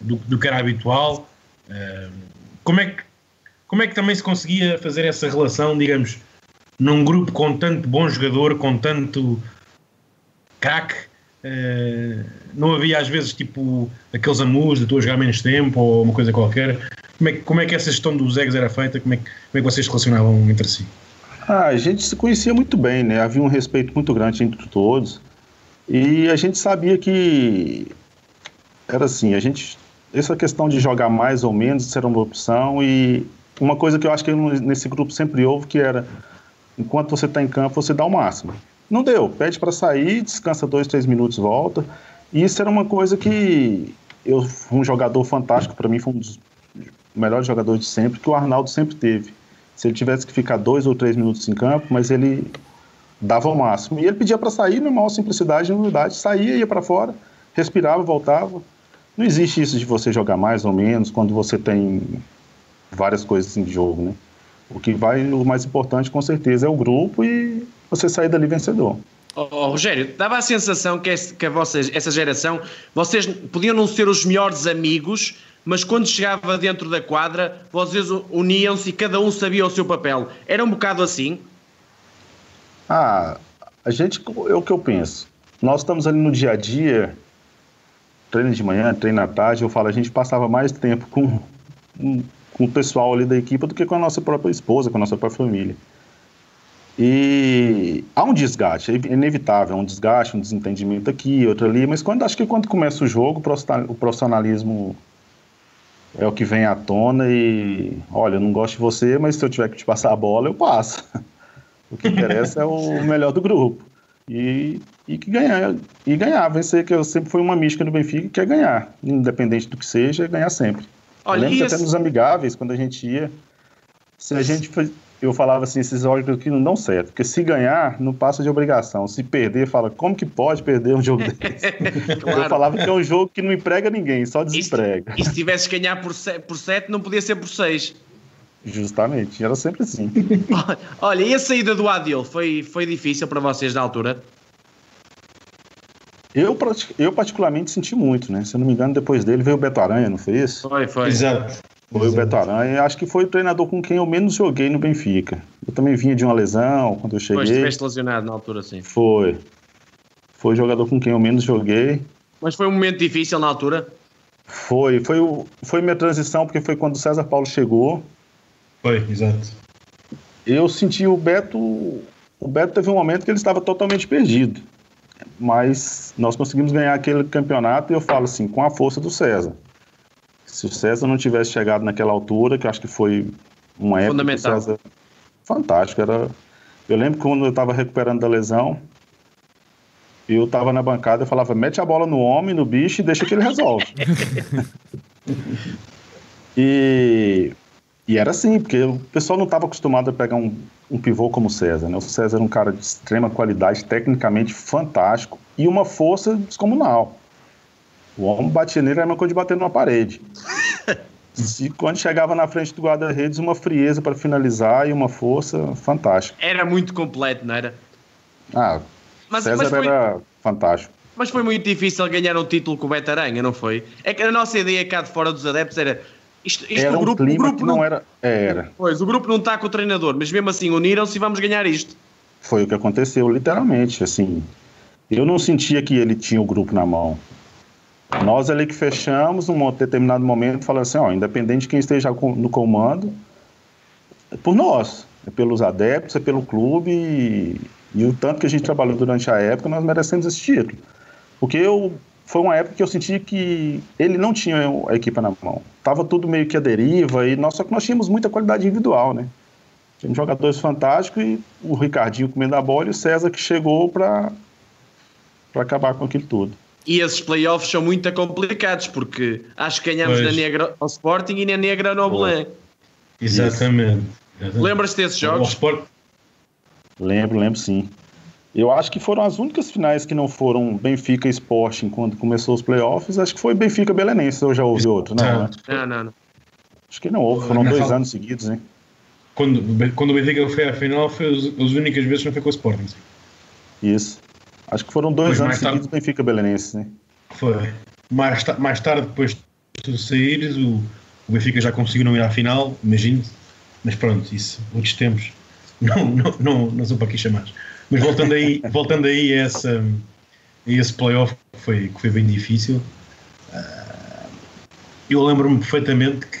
do, do que era habitual. Uh, como, é que, como é que também se conseguia fazer essa relação, digamos, num grupo com tanto bom jogador, com tanto craque? Uh, não havia às vezes tipo aqueles amus de tu a jogar menos tempo ou uma coisa qualquer. Como é, que, como é que essa gestão dos egos era feita? Como é, que, como é que vocês se relacionavam entre si? Ah, a gente se conhecia muito bem, né? Havia um respeito muito grande entre todos. E a gente sabia que era assim, a gente essa questão de jogar mais ou menos isso era uma opção e uma coisa que eu acho que nesse grupo sempre houve que era enquanto você está em campo você dá o máximo. Não deu, pede para sair, descansa dois, três minutos, volta. E isso era uma coisa que eu um jogador fantástico para mim foi um dos melhores jogadores de sempre que o Arnaldo sempre teve. Se ele tivesse que ficar dois ou três minutos em campo, mas ele dava o máximo. E ele pedia para sair, na maior simplicidade e humildade, saía, ia para fora, respirava, voltava. Não existe isso de você jogar mais ou menos quando você tem várias coisas de jogo, né? O que vai, o mais importante com certeza é o grupo e você sair dali vencedor. Oh, oh, Rogério, dava a sensação que, esse, que vocês, essa geração, vocês podiam não ser os melhores amigos, mas quando chegava dentro da quadra, vocês uniam-se e cada um sabia o seu papel. Era um bocado assim? Ah, a gente, é o que eu penso. Nós estamos ali no dia a dia, treino de manhã, treino à tarde, eu falo, a gente passava mais tempo com, com o pessoal ali da equipe do que com a nossa própria esposa, com a nossa própria família. E há um desgaste, é inevitável, um desgaste, um desentendimento aqui, outro ali, mas quando acho que quando começa o jogo, o profissionalismo é o que vem à tona e, olha, eu não gosto de você, mas se eu tiver que te passar a bola, eu passo. (laughs) O que interessa é o melhor do grupo. E e que ganhar, e ganhar, vencer, que eu sempre foi uma mística do Benfica, que é ganhar, independente do que seja, é ganhar sempre. Olha, eu lembro que até nos amigáveis, quando a gente ia, se a gente eu falava assim, esses jogos aqui não dão certo, porque se ganhar, não passa de obrigação, se perder, fala, como que pode perder um jogo (laughs) desse? claro. Eu falava que é um jogo que não emprega ninguém, só desemprega. E se, e se tivesse que ganhar por 7, por sete, não podia ser por 6. Justamente, era sempre assim. (laughs) Olha, e a saída do Adil foi, foi difícil para vocês na altura? Eu, eu particularmente senti muito, né? Se eu não me engano, depois dele veio o Beto Aranha, não foi isso? Foi, foi. Exato. Foi Exato. o Beto Aranha. Acho que foi o treinador com quem eu menos joguei no Benfica. Eu também vinha de uma lesão quando eu cheguei. Foi, estiveste lesionado na altura, sim. Foi. Foi o jogador com quem eu menos joguei. Mas foi um momento difícil na altura? Foi. Foi, o, foi minha transição, porque foi quando o César Paulo chegou. Foi, exato. Eu senti o Beto. O Beto teve um momento que ele estava totalmente perdido mas nós conseguimos ganhar aquele campeonato e eu falo assim, com a força do César. Se o César não tivesse chegado naquela altura, que acho que foi uma época Fundamental. César fantástico, era eu lembro quando eu estava recuperando da lesão, eu estava na bancada e falava, mete a bola no homem, no bicho e deixa que ele resolve. (laughs) e e era assim, porque o pessoal não estava acostumado a pegar um, um pivô como o César. Né? O César era um cara de extrema qualidade, tecnicamente fantástico e uma força descomunal. O homem batia nele era uma coisa de bater numa parede. (laughs) E quando chegava na frente do guarda-redes, uma frieza para finalizar e uma força fantástica. Era muito completo, não era? Ah, mas, César mas foi... era fantástico. Mas foi muito difícil ganhar um título com o Betaranha, não foi? É que a nossa ideia cá de fora dos adeptos era isto, isto era o grupo, um clima o grupo que não, não era. Era. Pois, o grupo não está com o treinador, mas mesmo assim uniram-se e vamos ganhar isto. Foi o que aconteceu, literalmente. Assim, eu não sentia que ele tinha o grupo na mão. Nós ali que fechamos, num determinado momento, falando assim: ó, independente de quem esteja no comando, é por nós, é pelos adeptos, é pelo clube. E, E o tanto que a gente trabalhou durante a época, nós merecemos esse título. Porque eu, foi uma época que eu senti que ele não tinha a equipe na mão. Tava tudo meio que a deriva, e nós, só que nós tínhamos muita qualidade individual, né? Tínhamos jogadores fantásticos e o Ricardinho comendo a bola e o César que chegou para acabar com aquilo tudo. E esses playoffs são muito complicados, porque acho que ganhamos pois. na Negra ao Sporting e na Negra ao Belém. Exatamente. Lembras-te desses jogos? Sport... Lembro, lembro sim. Eu acho que foram as únicas finais que não foram Benfica e Sporting quando começou os playoffs. Acho que foi Benfica Belenense, ou já houve outro, não, né? Não, não, não. Acho que não houve, foram dois anos seguidos, hein? Quando, quando o Benfica foi à final, foi as, as únicas vezes que não foi com o Sporting. Sim. Isso. Acho que foram dois anos seguidos tarde... Benfica Belenense, né? Foi. Mais, mais tarde, depois de saíres, o, o Benfica já conseguiu não ir à final, imagino. Mas pronto, isso, outros tempos. (laughs) Não, não, não, não sou para aqui chamar. Mas voltando aí, (laughs) voltando aí a, essa, a esse playoff que foi, que foi bem difícil, uh, eu lembro-me perfeitamente que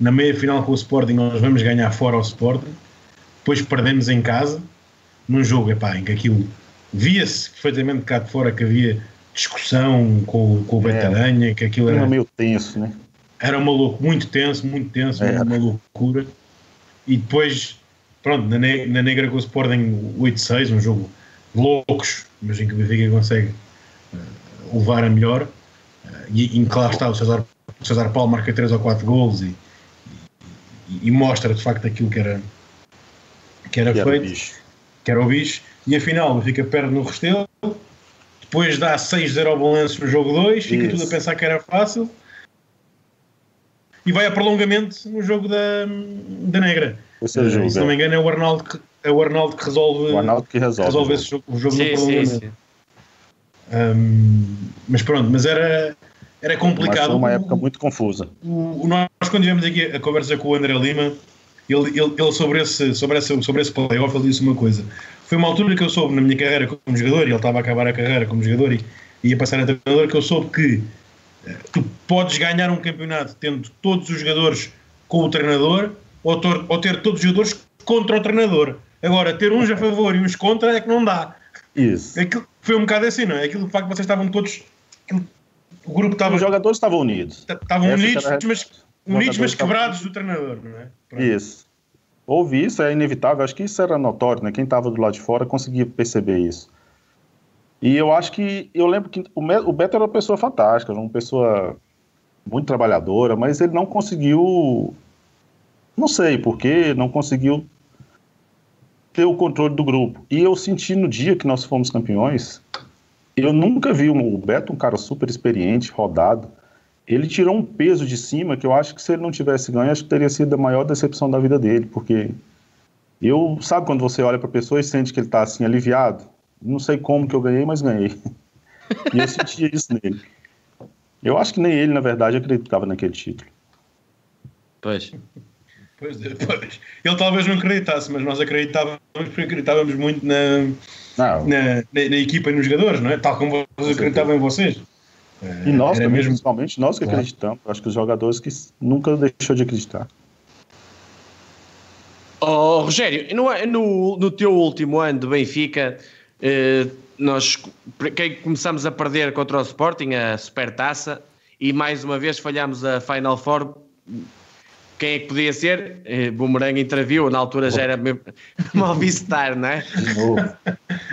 na meia final com o Sporting nós vamos ganhar fora ao Sporting, depois perdemos em casa, num jogo epá, em que aquilo via-se perfeitamente cá de fora que havia discussão com, com o é. Betaranha, que aquilo era, era meio tenso, né? Era uma louco, muito tenso, muito tenso, é. uma loucura. E depois, pronto, na, ne na Negra com o Sporting 8-6, um jogo loucos, mas em que o Benfica consegue uh, levar a melhor. Uh, e em que lá está o César, o César Paulo marca 3 ou 4 gols e, e, e, mostra de facto aquilo que era, que era que feito, era que era o bicho. E afinal, o Benfica perde no Restelo, depois dá 6-0 ao balanço no jogo 2, fica Isso. tudo a pensar que era fácil e vai a prolongamento no jogo da, da Negra. Uh, se não é. me engano, é o Arnaldo que, é o Arnaldo que resolve, o Arnaldo que resolve, resolve esse jogo, o jogo sim, no prolongamento. Sim, sim. Um, mas pronto, mas era, era complicado. Mas foi uma época muito confusa. O, o, nós, quando tivemos aqui a conversa com o André Lima, ele, ele, ele sobre, esse, sobre, esse, sobre esse playoff, ele disse uma coisa. Foi uma altura que eu soube na minha carreira como jogador, e ele estava a acabar a carreira como jogador e ia passar a treinador, que eu soube que tu podes ganhar um campeonato tendo todos os jogadores com o treinador ou, tor, ou ter todos os jogadores contra o treinador. Agora, ter uns a favor e uns contra é que não dá. Isso. Aquilo, foi um bocado assim, não é? Aquilo, de facto, vocês estavam todos. o grupo estava. Os jogadores estavam unidos. Estavam unidos, mas, unidos, mas quebrados do treinador, não é? Pronto. Isso. Houve isso, é inevitável. Acho que isso era notório, né? Quem estava do lado de fora conseguia perceber isso. E eu acho que. Eu lembro que o, o Beto era uma pessoa fantástica, uma pessoa muito trabalhadora, mas ele não conseguiu. Não sei porquê, não conseguiu ter o controle do grupo. E eu senti no dia que nós fomos campeões, eu nunca vi o Beto, um cara super experiente, rodado. Ele tirou um peso de cima que eu acho que se ele não tivesse ganho, acho que teria sido a maior decepção da vida dele, porque eu, sabe quando você olha para a pessoa e sente que ele está assim aliviado? Não sei como que eu ganhei, mas ganhei. (laughs) e eu sentia isso nele. Eu acho que nem ele, na verdade, acreditava naquele título. Pois. Pois, é, pois. Ele talvez não acreditasse, mas nós acreditávamos porque acreditávamos muito na, na, na, na, equipa e nos jogadores, não é? Tal como vocês acreditavam em vocês. E nós também, mesmo... principalmente nós que claro. acreditamos. Acho que os jogadores que nunca deixou de acreditar. Oh, Rogério, no, no, no teu último ano de Benfica, eh, nós começamos a perder contra o Sporting a Supertaça e mais uma vez falhámos a Final Four. Quem é que podia ser? Eh, Boomerang interviu, na altura já era Movistar, (laughs) não é? De novo.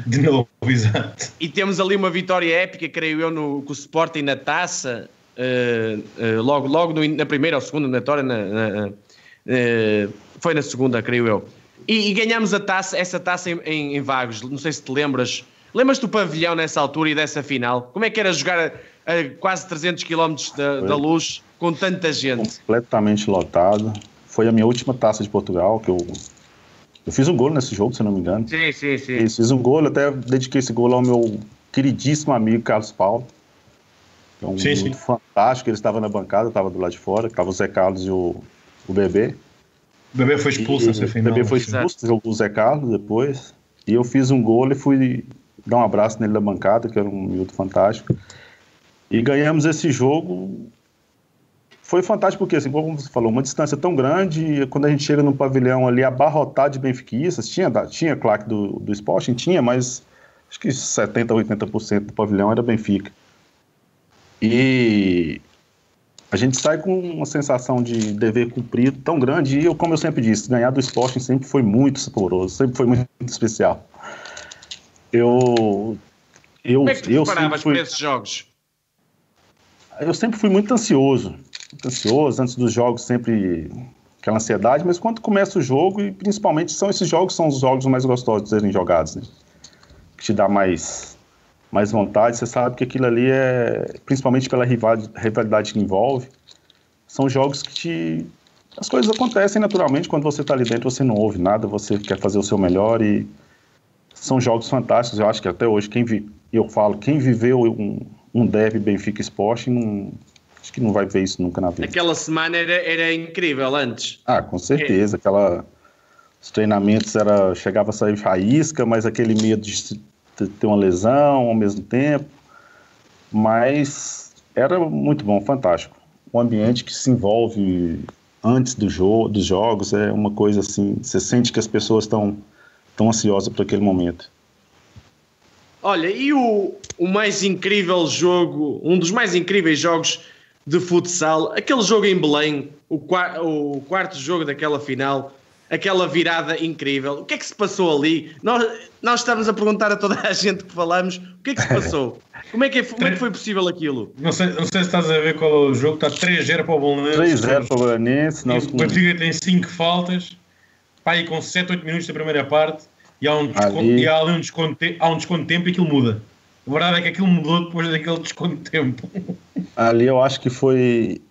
De novo, (laughs) exato. E temos ali uma vitória épica, creio eu, no, com o Sporting na taça, uh, uh, logo, logo no, na primeira ou segunda na, na, uh, foi na segunda, creio eu. E, e ganhamos a taça, essa taça em, em, em, Vagos. Não sei se te lembras. Lembras do pavilhão nessa altura e dessa final? Como é que era jogar a, quase 300 km da, da, luz com tanta gente? Completamente lotado. Foi a minha última taça de Portugal que eu. Eu fiz um gol nesse jogo, se não me engano. Sim, sim, sim. Eu fiz um gol, até dediquei esse gol ao meu queridíssimo amigo Carlos Paulo. É um sim, sim. fantástico, ele estava na bancada, estava do lado de fora, estava o Zé Carlos e o, o Bebê. O bebê foi expulso nessa final. O bebê foi expulso, jogou o Zé Carlos depois. E eu fiz um gol e fui dar um abraço nele da bancada, que era um minuto fantástico. E ganhamos esse jogo. foi fantástico porque, assim, como você falou, uma distância tão grande, quando a gente chega no pavilhão ali abarrotado de benfiquistas, tinha, tinha claque do, do Sporting, tinha, mas acho que 70%, 80% do pavilhão era Benfica. E a gente sai com uma sensação de dever cumprido tão grande, e eu, como eu sempre disse, ganhar do Sporting sempre foi muito saboroso, sempre foi muito (laughs) especial. Eu... eu Como é que tu eu preparavas fui, esses jogos? Eu sempre fui muito ansioso, muito ansioso, antes dos jogos sempre aquela ansiedade, mas quando começa o jogo, e principalmente são esses jogos são os jogos mais gostosos de serem jogados, né? Que te dá mais, mais vontade, você sabe que aquilo ali é, principalmente pela rivalidade que envolve, são jogos que te... As coisas acontecem naturalmente, quando você está ali dentro você não ouve nada, você quer fazer o seu melhor e são jogos fantásticos, eu acho que até hoje, quem vi, eu falo, quem viveu um, um derby Benfica Esporte não, acho que não vai ver isso nunca na vida. Aquela semana era, era incrível antes. Ah, com certeza. É. Aquela, os treinamentos era, chegava a sair faísca, mas aquele medo de ter uma lesão ao mesmo tempo. Mas era muito bom, fantástico. Um ambiente que se envolve antes do jogo, dos jogos é uma coisa assim. Você sente que as pessoas estão tão ansiosas por aquele momento. Olha, e o, o mais incrível jogo, um dos mais incríveis jogos de futsal, aquele jogo em Belém, o, o quarto jogo daquela final, aquela virada incrível. O que é que se passou ali? Nós, nós estamos a perguntar a toda a gente que falamos o que é que se passou. Como é que, é, como é que foi possível aquilo? Não sei, não sei se estás a ver qual é o jogo, está 3-0 para o Bolonense. 3-0 para o Bolonense. O Benfica tem 5 faltas, pá, aí com 7, 8 minutos da primeira parte, e há um desconto, ali... e há ali um desconto, há um desconto de tempo e aquilo muda. A verdade é que aquilo mudou depois daquele (laughs) desconto de tempo. Ali eu acho que foi.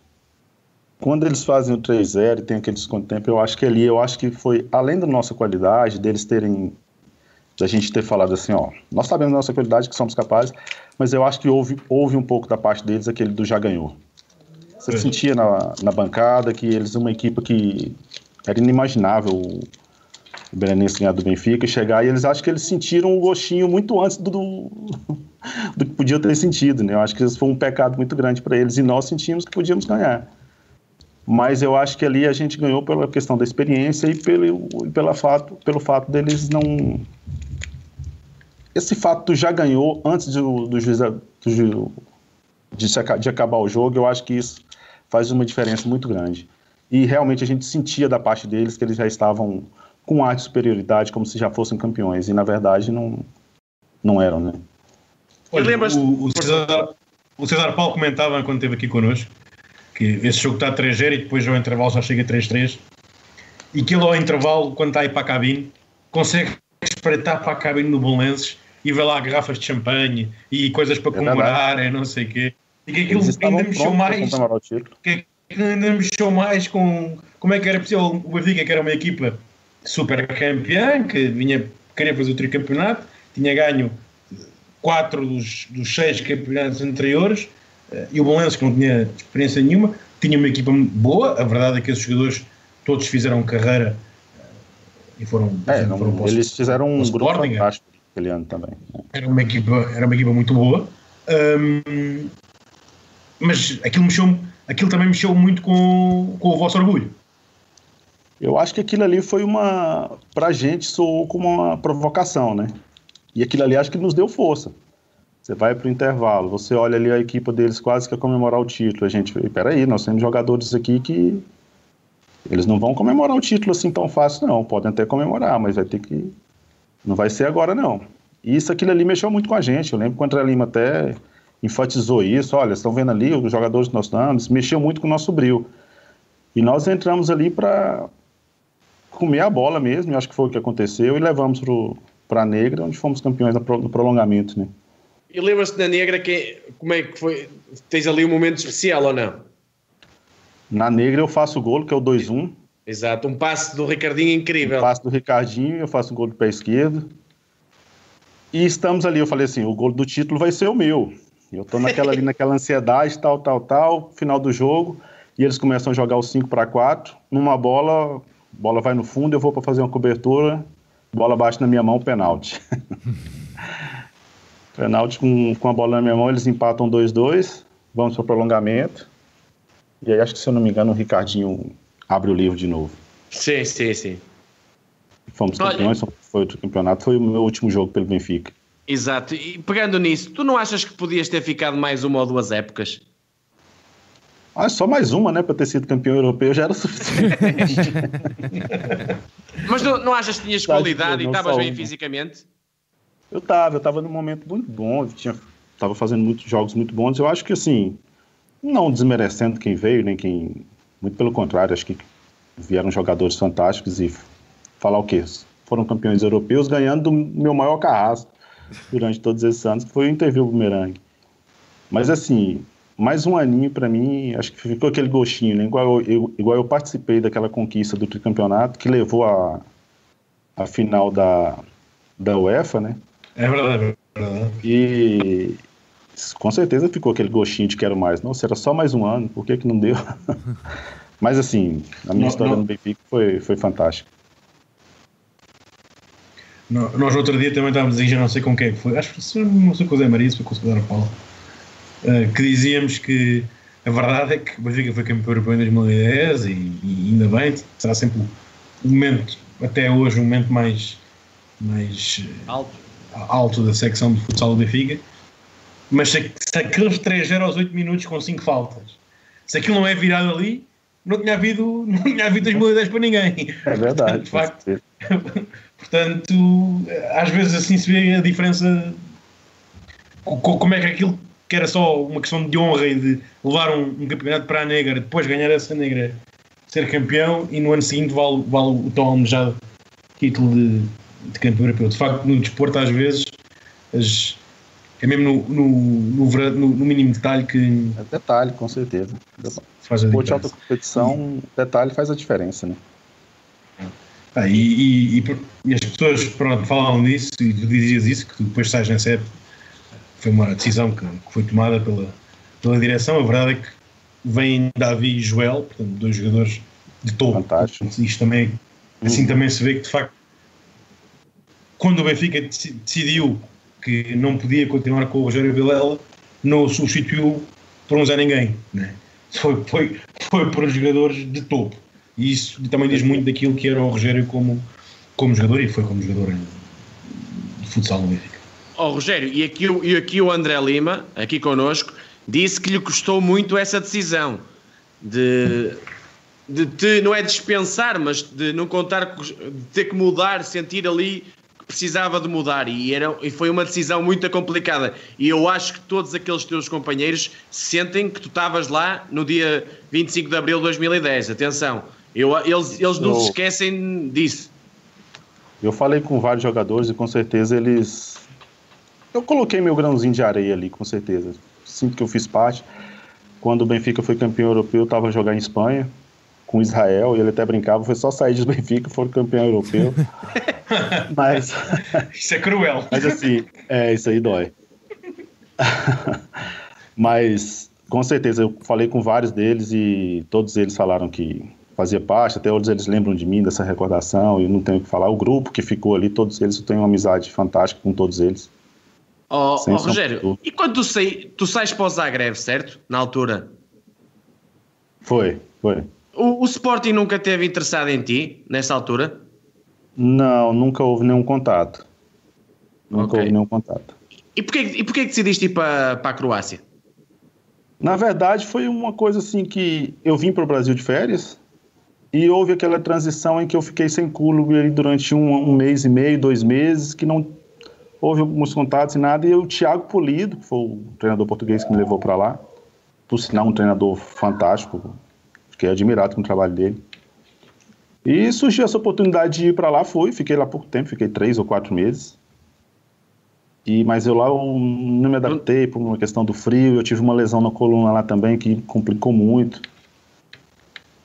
Quando eles fazem o 3-0 e tem aquele desconto de tempo, eu acho que ali, eu acho que foi, além da nossa qualidade, deles terem. da gente ter falado assim, ó, nós sabemos da nossa qualidade, que somos capazes, mas eu acho que houve, houve um pouco da parte deles aquele do já ganhou. Você é. sentia na, na bancada que eles, uma equipe que era inimaginável o ganhar do Benfica e chegar, e eles acham que eles sentiram o gostinho muito antes do, do, (laughs) do que podia ter sentido, né? Eu acho que isso foi um pecado muito grande para eles e nós sentimos que podíamos ganhar. Mas eu acho que ali a gente ganhou pela questão da experiência e pelo, pela fato, pelo fato deles não. Esse fato já ganhou antes do, do juiz do, de, de acabar o jogo, eu acho que isso faz uma diferença muito grande. E realmente a gente sentia da parte deles que eles já estavam com ar de superioridade, como se já fossem campeões, e na verdade não, não eram, né? Olha, o, o, César, o César Paulo comentava quando esteve aqui connosco que esse jogo está a 3-0 e depois ao intervalo já chega a 3-3 e que ele ao intervalo, quando está aí para a cabine, consegue espreitar para a cabine do Bolenses e vê lá garrafas de champanhe e coisas para é comemorar, é não sei o quê. E que aquilo ainda mexeu mais. Que, que ainda mexeu mais com como é que era possível o Benfica, que era uma equipa super campeã, que vinha, queria fazer o tricampeonato, tinha ganho quatro dos, dos seis campeonatos anteriores, eh, e o Bolense, que não tinha experiência nenhuma, tinha uma equipa boa, a verdade é que esses jogadores todos fizeram carreira eh, e foram, é, não, foram eles fizeram um grupo Sporting, fantástico aquele ano também. Né? Era uma equipa, era uma equipa muito boa. Mas aquilo mexeu, aquilo também mexeu muito com, com o vosso orgulho. Eu acho que aquilo ali foi uma. Pra gente soou como uma provocação, né? E aquilo ali acho que nos deu força. Você vai pro intervalo, você olha ali a equipe deles quase que a comemorar o título. A gente, peraí, nós temos jogadores aqui que. Eles não vão comemorar o título assim tão fácil, não. Podem até comemorar, mas vai ter que. Não vai ser agora, não. E isso, aquilo ali mexeu muito com a gente. Eu lembro que o André Lima até enfatizou isso. Olha, estão vendo ali os jogadores que nós estamos, mexeu muito com o nosso brilho. E nós entramos ali para comer a bola mesmo, acho que foi o que aconteceu, e levamos para a Negra, onde fomos campeões no prolongamento, né? E lembras-te da Negra, que, como é que foi? Tens ali um momento especial ou não? Na Negra eu faço o golo, que é o 2-1. Exato, um passe do Ricardinho incrível. Um passe do Ricardinho, eu faço um gol do pé esquerdo. E estamos ali, eu falei assim, o gol do título vai ser o meu. Eu tô naquela ali, (laughs) naquela ansiedade, tal, tal, tal, final do jogo, e eles começam a jogar o 5 para 4, numa bola, bola vai no fundo, eu vou para fazer uma cobertura, bola bate na minha mão, pênalti. (laughs) pênalti com, com a bola na minha mão, eles empatam 2-2, vamos para o prolongamento. E aí acho que, se eu não me engano, o Ricardinho abre o livro de novo. Sim, sim, sim. Fomos campeões, foi outro campeonato, foi o meu último jogo pelo Benfica. Exato. E pegando nisso, tu não achas que podias ter ficado mais uma ou duas épocas? Ah, só mais uma, né? Para ter sido campeão europeu já era suficiente. (laughs) Mas não, não achas que tinhas Tá, qualidade e estavas bem uma. fisicamente? eu tava, eu tava num momento muito bom, eu tinha, tava fazendo muitos jogos muito bons. Eu acho que assim, não desmerecendo quem veio, nem quem. Muito pelo contrário, acho que vieram jogadores fantásticos e falar o quê? Foram campeões europeus ganhando do meu maior carrasco durante todos esses anos, que foi o Interview Bumerangue. Mas assim, mais um aninho para mim, acho que ficou aquele gostinho, né? Igual eu, igual eu participei daquela conquista do tricampeonato que levou a, a final da, da UEFA, né? É verdade, é verdade. E com certeza ficou aquele gostinho de quero mais. Nossa, era só mais um ano, por que, que não deu? (laughs) Mas assim, a minha Não- história não- no Benfica foi, foi fantástica. Nós outro dia também estávamos a dizer, já não sei com quem foi, acho que se não sei com o Zé Maria, se foi com o Cidadão Paulo, que dizíamos que a verdade é que o Benfica foi campeão europeu em 2010 e, e ainda bem, será sempre o momento, até hoje, o momento mais, mais eh, Alto. alto da secção de futsal do Benfica. Mas se, se aqueles 3-0 aos 8 minutos com 5 faltas, se aquilo não é virado ali, não tinha havido, (laughs) não tinha havido 2010 para ninguém. É verdade. (laughs) De facto. (laughs) Portanto, às vezes assim se vê a diferença. co- co- Como é que aquilo que era só uma questão de honra e de levar um, um campeonato para a negra, depois ganhar essa negra, ser campeão e no ano seguinte vale, vale o tão almejado título de, de campeão europeu. De facto, no desporto, às vezes, as- é mesmo no, no, no, no- mínimo detalhe que É detalhe, com certeza. faz a Desporto de alta competição, detalhe faz a diferença, né? Ah, e, e- e- e as pessoas pronto, falavam disso e tu dizias isso, que tu depois sais nessa época. Foi uma decisão que, que foi tomada pela, pela direção. A verdade é que vêm Davi e Joel, portanto, dois jogadores de topo. Fantástico. Isto também, assim também se vê que de facto, quando o Benfica deci- decidiu que não podia continuar com o Rogério Vilela, não o substituiu por um Zé Ninguém. Né? Foi, foi, foi por jogadores de topo. E isso também diz muito daquilo que era o Rogério como, como jogador e foi como jogador de futsal no Benfica. Ó Rogério, e aqui, o- e aqui o André Lima, aqui connosco, disse que lhe custou muito essa decisão de, de te, não é dispensar, mas de não contar, de ter que mudar, sentir ali que precisava de mudar e, era, e foi uma decisão muito complicada e eu acho que todos aqueles teus companheiros sentem que tu estavas lá no dia 25 de Abril de 2010, atenção, eu, eles, eles não se esquecem disso. Eu falei com vários jogadores e com certeza eles. Eu coloquei meu grãozinho de areia ali, com certeza. Sinto que eu fiz parte. Quando o Benfica foi campeão europeu, eu estava jogando em Espanha com Israel e ele até brincava, foi só sair de (laughs) Benfica e foram campeão europeu. (laughs) Mas, Isso é cruel. mas assim, é, isso aí dói. (laughs) mas com certeza eu falei com vários deles e todos eles falaram que fazia parte, até hoje eles lembram de mim, dessa recordação, e não tenho o que falar. O grupo que ficou ali, todos eles, eu tenho uma amizade fantástica com todos eles. Ó sombra de Rogério, e quando tu, sai, tu sais para o Zagreb, certo? Na altura. Foi, foi. O, o Sporting nunca teve interessado em ti, nessa altura? Não, nunca houve nenhum contato. Nunca Ok. houve nenhum contato. E porquê, e porquê que decidiste ir para, para a Croácia? Na verdade, foi uma coisa assim que eu vim para o Brasil de férias e houve aquela transição em que eu fiquei sem clube durante um, um mês e meio, dois meses, que não houve alguns contatos e nada. E o Thiago Polido, que foi o treinador português que me levou para lá, por sinal, um treinador fantástico, fiquei admirado com o trabalho dele. E surgiu essa oportunidade de ir para lá, fui, fiquei lá pouco tempo, fiquei três ou quatro meses. E, mas eu lá eu não me adaptei por uma questão do frio, eu tive uma lesão na coluna lá também que complicou muito.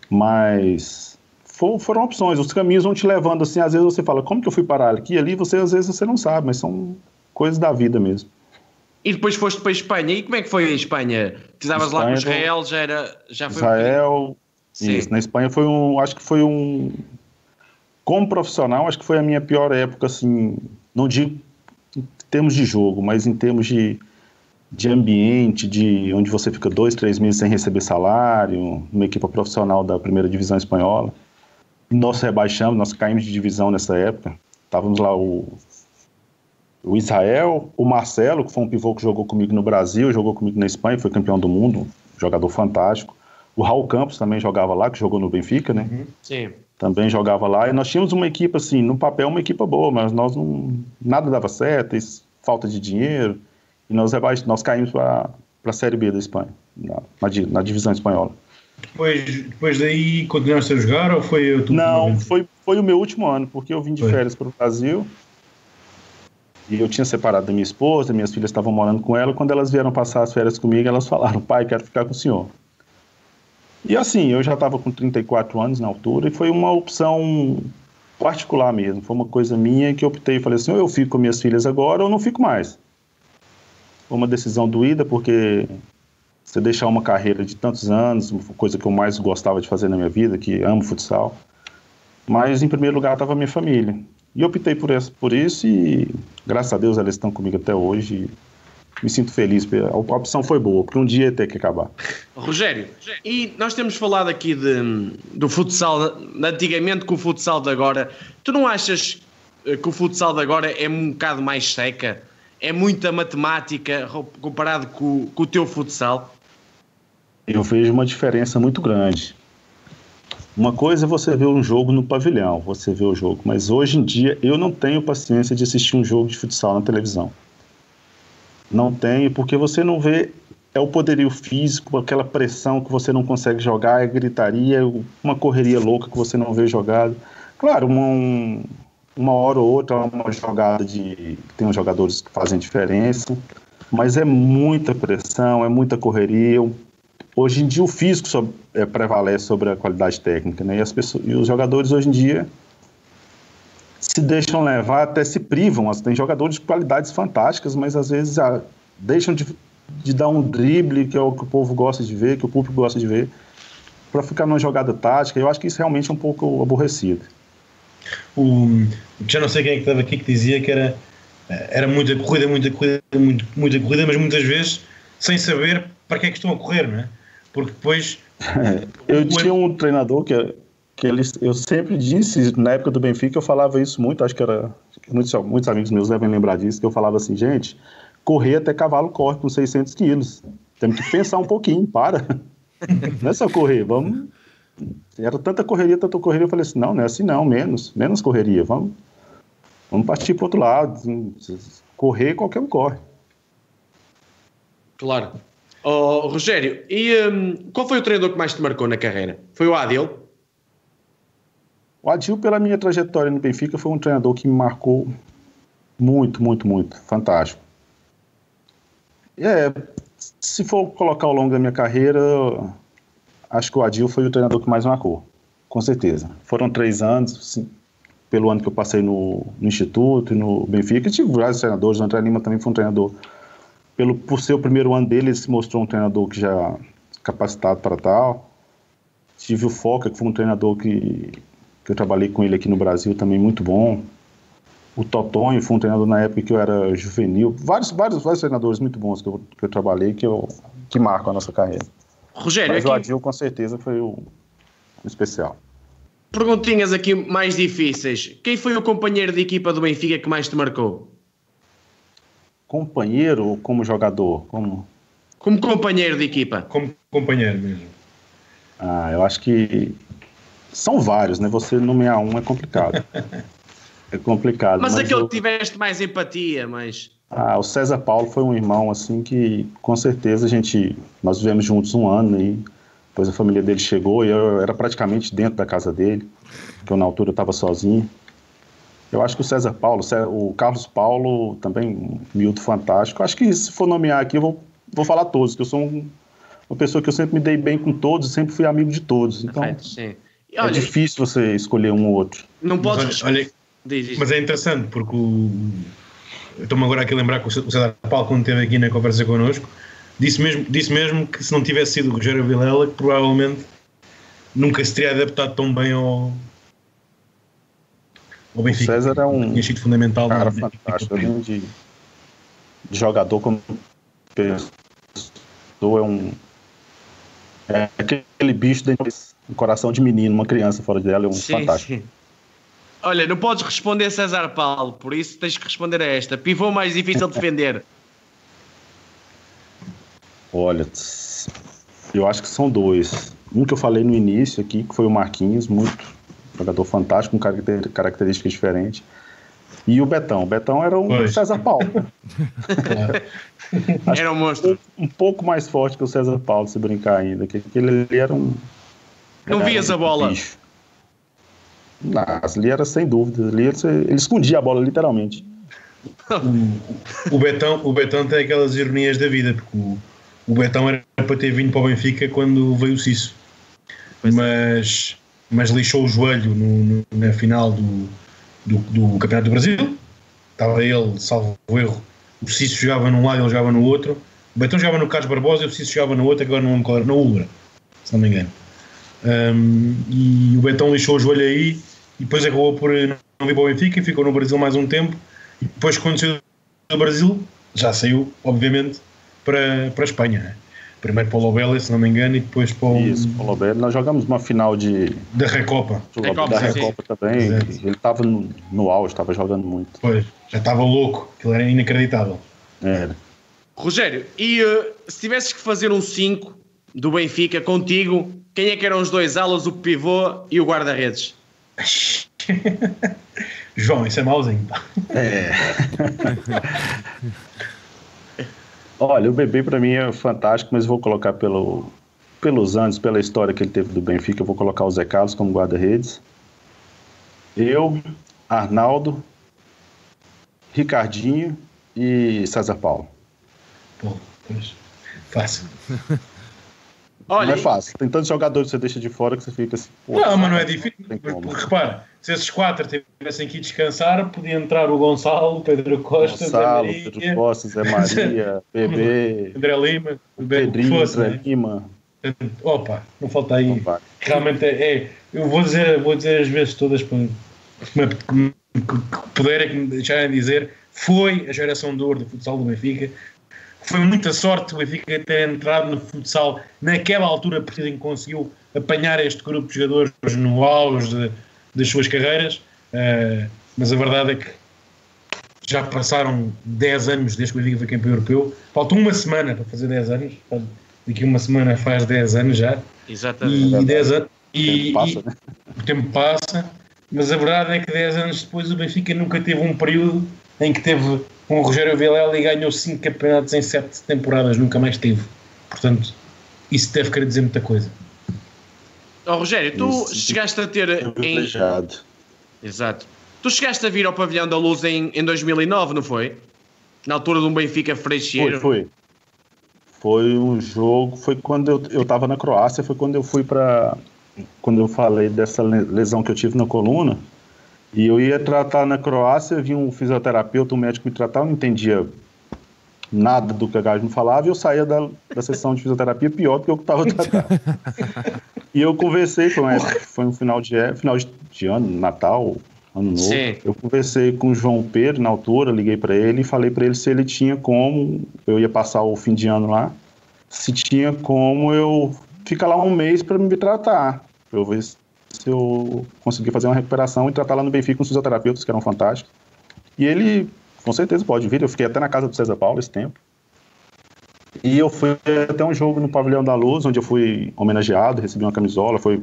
Mas fo- foram opções, os caminhos vão te levando assim, às vezes você fala, como que eu fui parar aqui e ali, você às vezes você não sabe, mas são coisas da vida mesmo. E depois foste para a Espanha. E como é que foi a Espanha? Estavas lá com Israel, já, era, já foi. Israel, Sim. isso, na Espanha foi um, acho que foi um, como profissional, acho que foi a minha pior época, assim, não digo em termos de jogo, mas em termos de de ambiente, de onde você fica dois, três meses sem receber salário, uma equipe profissional da primeira divisão espanhola. Nós rebaixamos, nós caímos de divisão nessa época. Estávamos lá o, o Israel, o Marcelo, que foi um pivô que jogou comigo no Brasil, jogou comigo na Espanha, foi campeão do mundo, jogador fantástico. O Raul Campos também jogava lá, que jogou no Benfica, né? Uhum. Sim. Também jogava lá. E nós tínhamos uma equipe, assim, no papel, uma equipe boa, mas nós não. Nada dava certo, falta de dinheiro. E nós, nós caímos para a Série B da Espanha, na, na, na divisão espanhola. Depois, depois daí continuaste a jogar ou foi o Não, foi, foi o meu último ano, porque eu vim de foi. férias para o Brasil e eu tinha separado da minha esposa, minhas filhas estavam morando com ela. Quando elas vieram passar as férias comigo, elas falaram: pai, quero ficar com o senhor. E assim, eu já estava com 34 anos na altura e foi uma opção particular mesmo. Foi uma coisa minha que eu optei e falei assim: ou eu fico com minhas filhas agora ou não fico mais. Foi uma decisão doída porque você deixar uma carreira de tantos anos, coisa que eu mais gostava de fazer na minha vida, que amo futsal. Mas em primeiro lugar estava a minha família. E optei por isso, por isso e graças a Deus elas estão comigo até hoje me sinto feliz. A opção foi boa, porque um dia ia ter que acabar. Rogério, e nós temos falado aqui de, do futsal, antigamente com o futsal de agora. Tu não achas eh, que o futsal de agora é um bocado mais seca? É muita matemática comparado com, com o teu futsal? Eu vejo uma diferença muito grande. Uma coisa é você ver um jogo no pavilhão, você vê o jogo, mas hoje em dia eu não tenho paciência de assistir um jogo de futsal na televisão. Não tenho, porque você não vê é o poderio físico, aquela pressão que você não consegue jogar, é gritaria, uma correria louca que você não vê jogado. Claro, uma, uma hora ou outra uma jogada de. Tem uns jogadores que fazem diferença, mas é muita pressão, é muita correria. Hoje em dia o físico é, prevalece sobre a qualidade técnica, né? E, as pessoas, e os jogadores hoje em dia se deixam levar, até se privam. Tem jogadores de qualidades fantásticas, mas às vezes ah, deixam de, de, dar um drible, que é o que o povo gosta de ver, que o público gosta de ver, para ficar numa jogada tática. Eu acho que isso realmente é um pouco aborrecido. O, já não sei quem é que estava aqui que dizia que era, era muita corrida, muita corrida, muito, muita corrida, mas muitas vezes sem saber para que é que estão a correr, não é? Porque depois. (laughs) eu tinha um treinador que que eles, eu sempre disse, na época do Benfica, eu falava isso muito, acho que era. Muitos, muitos amigos meus devem lembrar disso, que eu falava assim, gente, correr até cavalo corre com 600 quilos. Temos que pensar um pouquinho, para. (laughs) Não é só correr, vamos. Era tanta correria, tanta correria, eu falei assim: não, não é assim não, menos, menos correria, vamos, vamos partir para outro lado. Correr, qualquer um corre. Claro. Oh, Rogério, e um, qual foi o treinador que mais te marcou na carreira? Foi o Adil? O Adil, pela minha trajetória no Benfica, foi um treinador que me marcou muito, muito, muito. Fantástico. É, se for colocar ao longo da minha carreira, acho que o Adil foi o treinador que mais marcou, com certeza. Foram três anos, sim, pelo ano que eu passei no, no Instituto e no Benfica. tive vários treinadores, o André Lima também foi um treinador. Pelo, por ser o primeiro ano dele, ele se mostrou um treinador que já capacitado para tal. Tive o Foca, que foi um treinador que que eu trabalhei com ele aqui no Brasil também muito bom. O Totonho foi um treinador na época que eu era juvenil. Vários, vários, vários treinadores muito bons que eu, que eu trabalhei que, eu, que marcam a nossa carreira. Rogério, Mas aqui... o Adil com certeza foi o, o especial. Perguntinhas aqui mais difíceis. Quem foi o companheiro de equipa do Benfica que mais te marcou? Companheiro ou como jogador? Como, como companheiro de equipa? Como companheiro mesmo. Ah, eu acho que são vários, né? Você nomear um é complicado. (laughs) é complicado. Mas, mas aquele eu... que tiveste mais empatia, mas. Ah, o César Paulo foi um irmão assim que com certeza a gente nós vivemos juntos um ano e depois a família dele chegou e eu era praticamente dentro da casa dele, que eu na altura estava sozinho. Eu acho que o César Paulo, o Carlos Paulo também um miúdo fantástico. Acho que se for nomear aqui eu vou, vou falar todos, que eu sou um, uma pessoa que eu sempre me dei bem com todos, sempre fui amigo de todos. Então, Sim. É olha, é difícil você escolher um ou outro. Não podes. Mas, olha, mas é interessante porque o. Estou-me agora aqui a lembrar que o César Paulo, quando esteve aqui na conversa connosco, disse mesmo, disse mesmo que se não tivesse sido o Rogério Vilela, que provavelmente nunca se teria adaptado tão bem ao, ao Benfica. O César é um tinha sido fundamental cara fantástico, além de, de jogador como pessoa, é um. É aquele bicho dentro um coração de menino, uma criança fora dela, é um sim, fantástico. Sim. Olha, não podes responder César Paulo, por isso tens que responder a esta. Pivô mais difícil de defender. Olha, eu acho que são dois. Um que eu falei no início aqui, que foi o Marquinhos, muito jogador fantástico, com características diferentes. E o Betão. O Betão era um pois. César Paulo. (laughs) era um monstro. Um, um, pouco mais forte que o César Paulo, se brincar ainda. Que ele, ele era um. Não vias um a bola? Bicho. Não, ali era sem dúvida. Ali ele, ele escondia a bola, literalmente. o, o, Betão, o Betão tem aquelas ironias da vida, porque o, o Betão era para ter vindo para o Benfica quando veio o Cisso. É. Mas, mas lixou o joelho no, no, na final do, do, do, Campeonato do Brasil. Estava ele, salvo erro. O Cisso jogava num lado e ele jogava no outro. O Betão jogava no Carlos Barbosa e o Cisso jogava no outro, agora não me na Ulra, se não me engano. Um, e o Betão lixou o joelho aí e depois acabou por não vir para o Benfica e ficou no Brasil mais um tempo. E depois, quando saiu do Brasil, já saiu, obviamente, para, para a Espanha. Primeiro para o Lobel, se não me engano, e depois para o. Isso, para o Lobel. Nós jogamos uma final de. Da Recopa. Recopa da Recopa sim. também. Exato. Ele estava no, no auge, estava jogando muito. Pois, já estava louco, aquilo era inacreditável. Era. Rogério, e uh, se tivesses que fazer um 5 do Benfica contigo, quem é que eram os dois alas, o pivô e o guarda-redes? (laughs) João, isso é mauzinho. É. (laughs) Olha, o bebê para mim é fantástico, mas vou colocar pelo, pelos anos, pela história que ele teve do Benfica, eu vou colocar o Zé Carlos como guarda-redes. Eu, Arnaldo, Ricardinho e César Paulo. Pois, fácil. Olha, não é fácil. Tem tantos jogadores que você deixa de fora que você fica assim. não, mas não é difícil. Repara, se esses quatro tivessem que descansar, podia entrar o Gonçalo, Pedro Costa, Gonçalo, Zé Maria, Pedro Costa, Zé (laughs) Maria, Bebê, André Lima, o Pedrinho, fosse, André né? Lima. Opa, não falta aí. Opa. Realmente é, é, Eu vou dizer, vou dizer as vezes todas para que puderem deixarem dizer, foi a geração de ouro do futsal do Benfica, foi muita sorte o Benfica ter entrado no futsal naquela altura, porque conseguiu apanhar este grupo de jogadores no auge de, das suas carreiras. Uh, mas a verdade é que já passaram 10 anos desde que o Benfica foi campeão europeu. Falta uma semana para fazer 10 anos. Daqui uma semana faz 10 anos já. Exatamente. E, 10 anos, e, o, tempo passa, né? o tempo passa. Mas a verdade é que 10 anos depois o Benfica nunca teve um período em que teve com o Rogério Vilela e ganhou 5 campeonatos em 7 temporadas, nunca mais teve. Portanto, isso deve querer dizer muita coisa. Oh, Rogério, tu isso, chegaste a ter. É em... Exato. Tu chegaste a vir ao Pavilhão da Luz em, em 2009, não foi? Na altura de um Benfica Freixeiro. Foi, foi. Foi um jogo, foi quando eu estava na Croácia, foi quando eu fui para. Quando eu falei dessa lesão que eu tive na coluna e eu ia tratar na Croácia, vi um fisioterapeuta, um médico me tratar, eu não entendia nada do que a me falava e eu saía da, da sessão de fisioterapia pior do que eu estava (laughs) tratando. e eu conversei com ele, foi um final de, final de ano, Natal, Ano Novo. Sim. Eu conversei com o João Pedro na altura, liguei para ele e falei para ele se ele tinha como, eu ia passar o fim de ano lá, se tinha como eu ficar lá um mês para me tratar. Eu ver se eu conseguir fazer uma recuperação e tratar lá no Benfica com os fisioterapeutas, que eram fantásticos. E ele, com certeza, pode vir. Eu fiquei até na casa do César Paulo esse tempo. E eu fui até um jogo no Pavilhão da Luz, onde eu fui homenageado, recebi uma camisola. Foi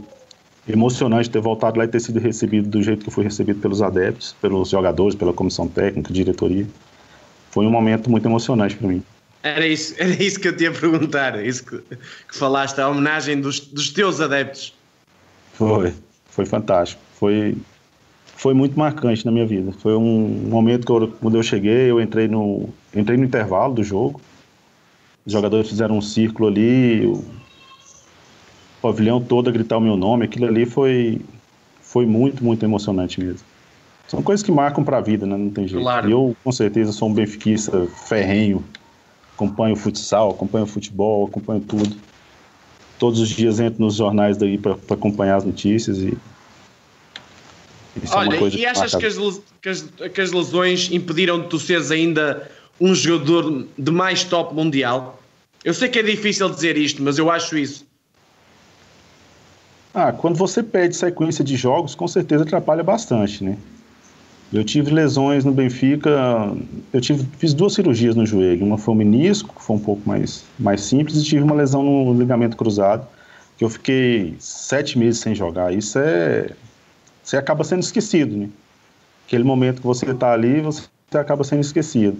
emocionante ter voltado lá e ter sido recebido do jeito que fui recebido pelos adeptos, pelos jogadores, pela comissão técnica, diretoria. Foi um momento muito emocionante para mim. Era isso, (laughs) era isso que eu te ia perguntar, isso que, que falaste, a homenagem dos, dos teus adeptos. Foi, foi fantástico. Foi, foi muito marcante na minha vida. Foi um momento que eu, quando eu cheguei, eu entrei no, entrei no intervalo do jogo. Os jogadores fizeram um círculo ali, o pavilhão todo a gritar o meu nome. Aquilo ali foi, foi muito, muito emocionante mesmo. São coisas que marcam para a vida, né? Não tem jeito. Claro. E eu, com certeza, sou um benfiquista ferrenho. Acompanho o futsal, acompanho o futebol, acompanho tudo todos os dias entro nos jornais daí para acompanhar as notícias e isso Olha, é e achas que as, que, as, que as, lesões impediram de tu seres ainda um jogador de mais top mundial? Eu sei que é difícil dizer isto, mas eu acho isso. Ah, quando você perde sequência de jogos, com certeza atrapalha bastante, né? Eu tive lesões no Benfica, eu tive, fiz duas cirurgias no joelho. Uma foi o menisco, que foi um pouco mais, mais simples, e tive uma lesão no ligamento cruzado, que eu fiquei sete meses sem jogar. Isso é. Você acaba sendo esquecido, né? Aquele momento que você está ali, você acaba sendo esquecido.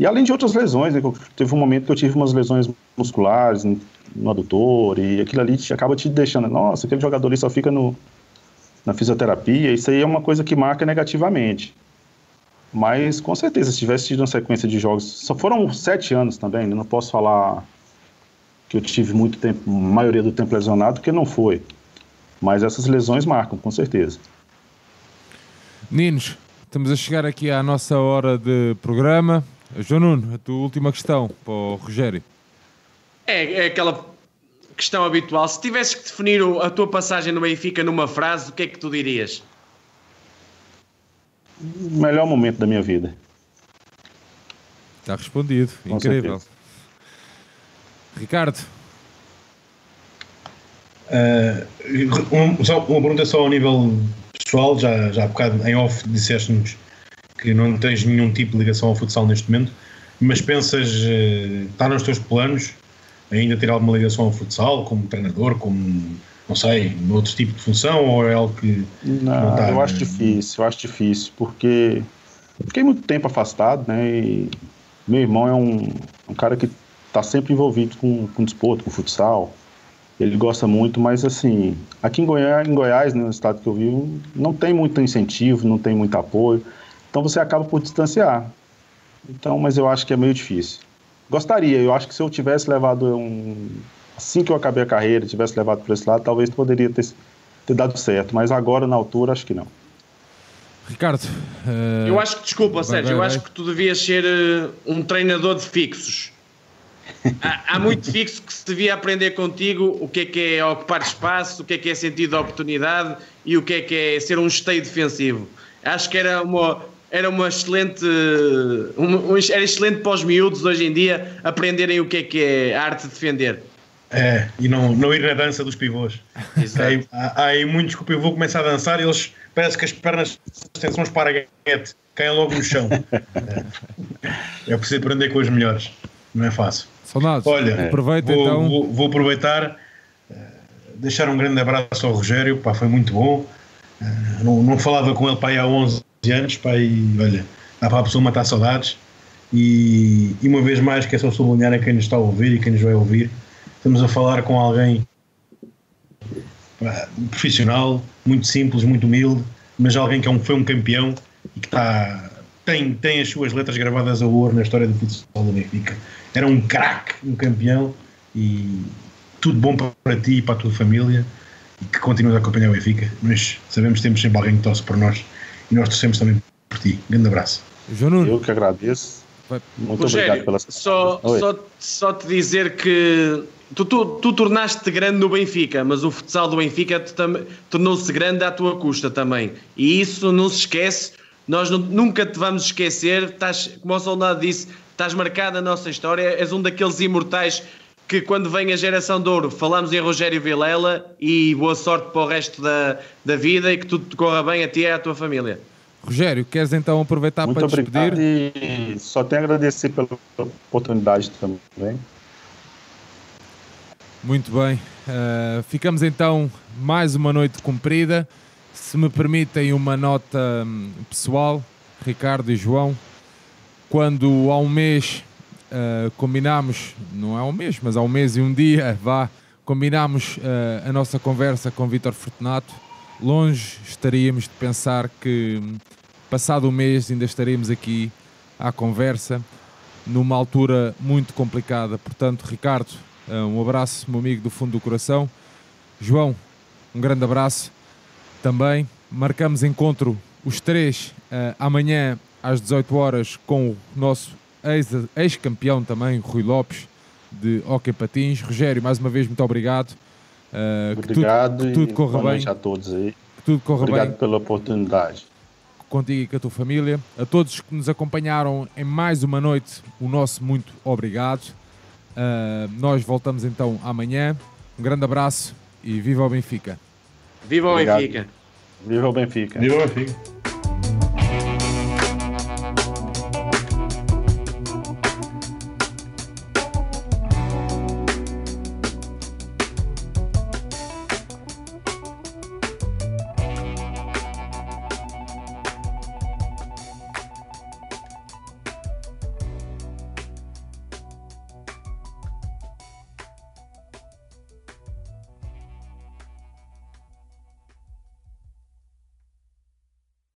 E além de outras lesões, né, teve um momento que eu tive umas lesões musculares no adutor, e aquilo ali te, acaba te deixando, nossa, aquele jogador ali só fica no, na fisioterapia, isso aí é uma coisa que marca negativamente. Mas com certeza, se tivesse tido uma sequência de jogos, só foram sete anos também, né? não posso falar que eu tive muito tempo, maioria do tempo lesionado, porque não foi. Mas essas lesões marcam, com certeza. Ninos, estamos a chegar aqui à nossa hora de programa. João Nuno, a tua última questão para o Rogério. É, é aquela questão habitual. Se tivesses que definir a tua passagem no Benfica numa frase, o que é que tu dirias? Melhor momento da minha vida. Está respondido. Com Incrível. Certeza. Ricardo. Uh, um, só uma pergunta só ao nível pessoal, já, já há bocado em off disseste-nos que não tens nenhum tipo de ligação ao futsal neste momento, mas pensas, uh, está nos teus planos ainda ter alguma ligação ao futsal, como treinador, como, não sei, outro tipo de função, ou é algo que não, não está, eu acho difícil, eu acho difícil, porque fiquei muito tempo afastado, né, e meu irmão é um, um cara que está sempre envolvido com, com desporto, com futsal, ele gosta muito, mas assim, aqui em Goiás, em Goiás, né, no estado que eu vivo, não tem muito incentivo, não tem muito apoio, então você acaba por distanciar. Então, mas eu acho que é meio difícil. Gostaria, eu acho que se eu tivesse levado um. Assim que eu acabei a carreira, tivesse levado para esse lado, talvez poderia ter, ter dado certo, mas agora, na altura, acho que não. Ricardo. Uh... Eu acho que, desculpa, Sérgio, eu acho que tu devias ser uh, um treinador de fixos. (laughs) há, há, muito fixo que se devia aprender contigo o que é que é ocupar espaço, o que é que é sentido de oportunidade e o que é que é ser um esteio defensivo. Acho que era uma, era uma excelente um, era excelente para os miúdos hoje em dia aprenderem o que é que é a arte de defender. É, e não, não ir na dança dos pivôs. Exato. Há, há aí muitos que o pivô começa a dançar e eles parece que as pernas têm um esparaguete, caem logo no chão. é, é preciso aprender com os melhores, não é fácil. Saudades. Olha, aproveita vou, então. Vou, vou aproveitar, uh, deixar um grande abraço ao Rogério, pá, foi muito bom. Uh, não, não falava com ele pá, há 11 anos, pá, e olha, dá para a pessoa matar saudades. E, e uma vez mais, que é só sublinhar a quem nos está a ouvir e quem nos vai ouvir, estamos a falar com alguém profissional, muito simples, muito humilde, mas alguém que é um, foi um campeão e que está, tem, tem as suas letras gravadas a ouro na história do futsal do Benfica. Era um craque, um campeão e tudo bom para ti e para a tua família e que continues a acompanhar o Benfica. Mas sabemos que temos sempre alguém que torce por nós e nós torcemos também por ti. Um grande abraço. João Nuno. Eu que agradeço. Muito Rogério, obrigado pela só, só, só te dizer que tu, tu, tu tornaste-te grande no Benfica, mas o futsal do Benfica tornou-se grande à tua custa também. E isso não se esquece, nós não, nunca te vamos esquecer. Estás, como o soldado disse, estás marcado na nossa história, és um daqueles imortais que quando vem a geração de ouro falamos em Rogério Vilela e boa sorte para o resto da, da vida e que tudo te corra bem a ti e à tua família. Rogério, queres então aproveitar Muito para obrigado despedir? E só tenho a agradecer pela oportunidade também. Muito bem. Uh, ficamos então mais uma noite cumprida. Se me permitem uma nota um, pessoal, Ricardo e João, quando há um mês uh, combinámos, não é um mês, mas há um mês e um dia, vá, combinámos uh, a nossa conversa com Vítor Fortunato. Longe estaríamos de pensar que, passado um mês, ainda estaríamos aqui à conversa, numa altura muito complicada. Portanto, Ricardo, uh, um abraço, meu amigo do fundo do coração. João, um grande abraço também. Marcamos encontro os três amanhã às 18 horas com o nosso ex-campeão também, Rui Lopes, de Hockey Patins. Rogério, mais uma vez, muito obrigado. Uh, obrigado que tudo, que tudo corra bem. a todos aí. Que tudo corra obrigado bem. pela oportunidade. contigo e com a tua família. A todos que nos acompanharam em mais uma noite, o nosso muito obrigado. Uh, nós voltamos então amanhã. Um grande abraço e viva o Benfica. Viva o Benfica. Viva o Benfica. Viva o Benfica.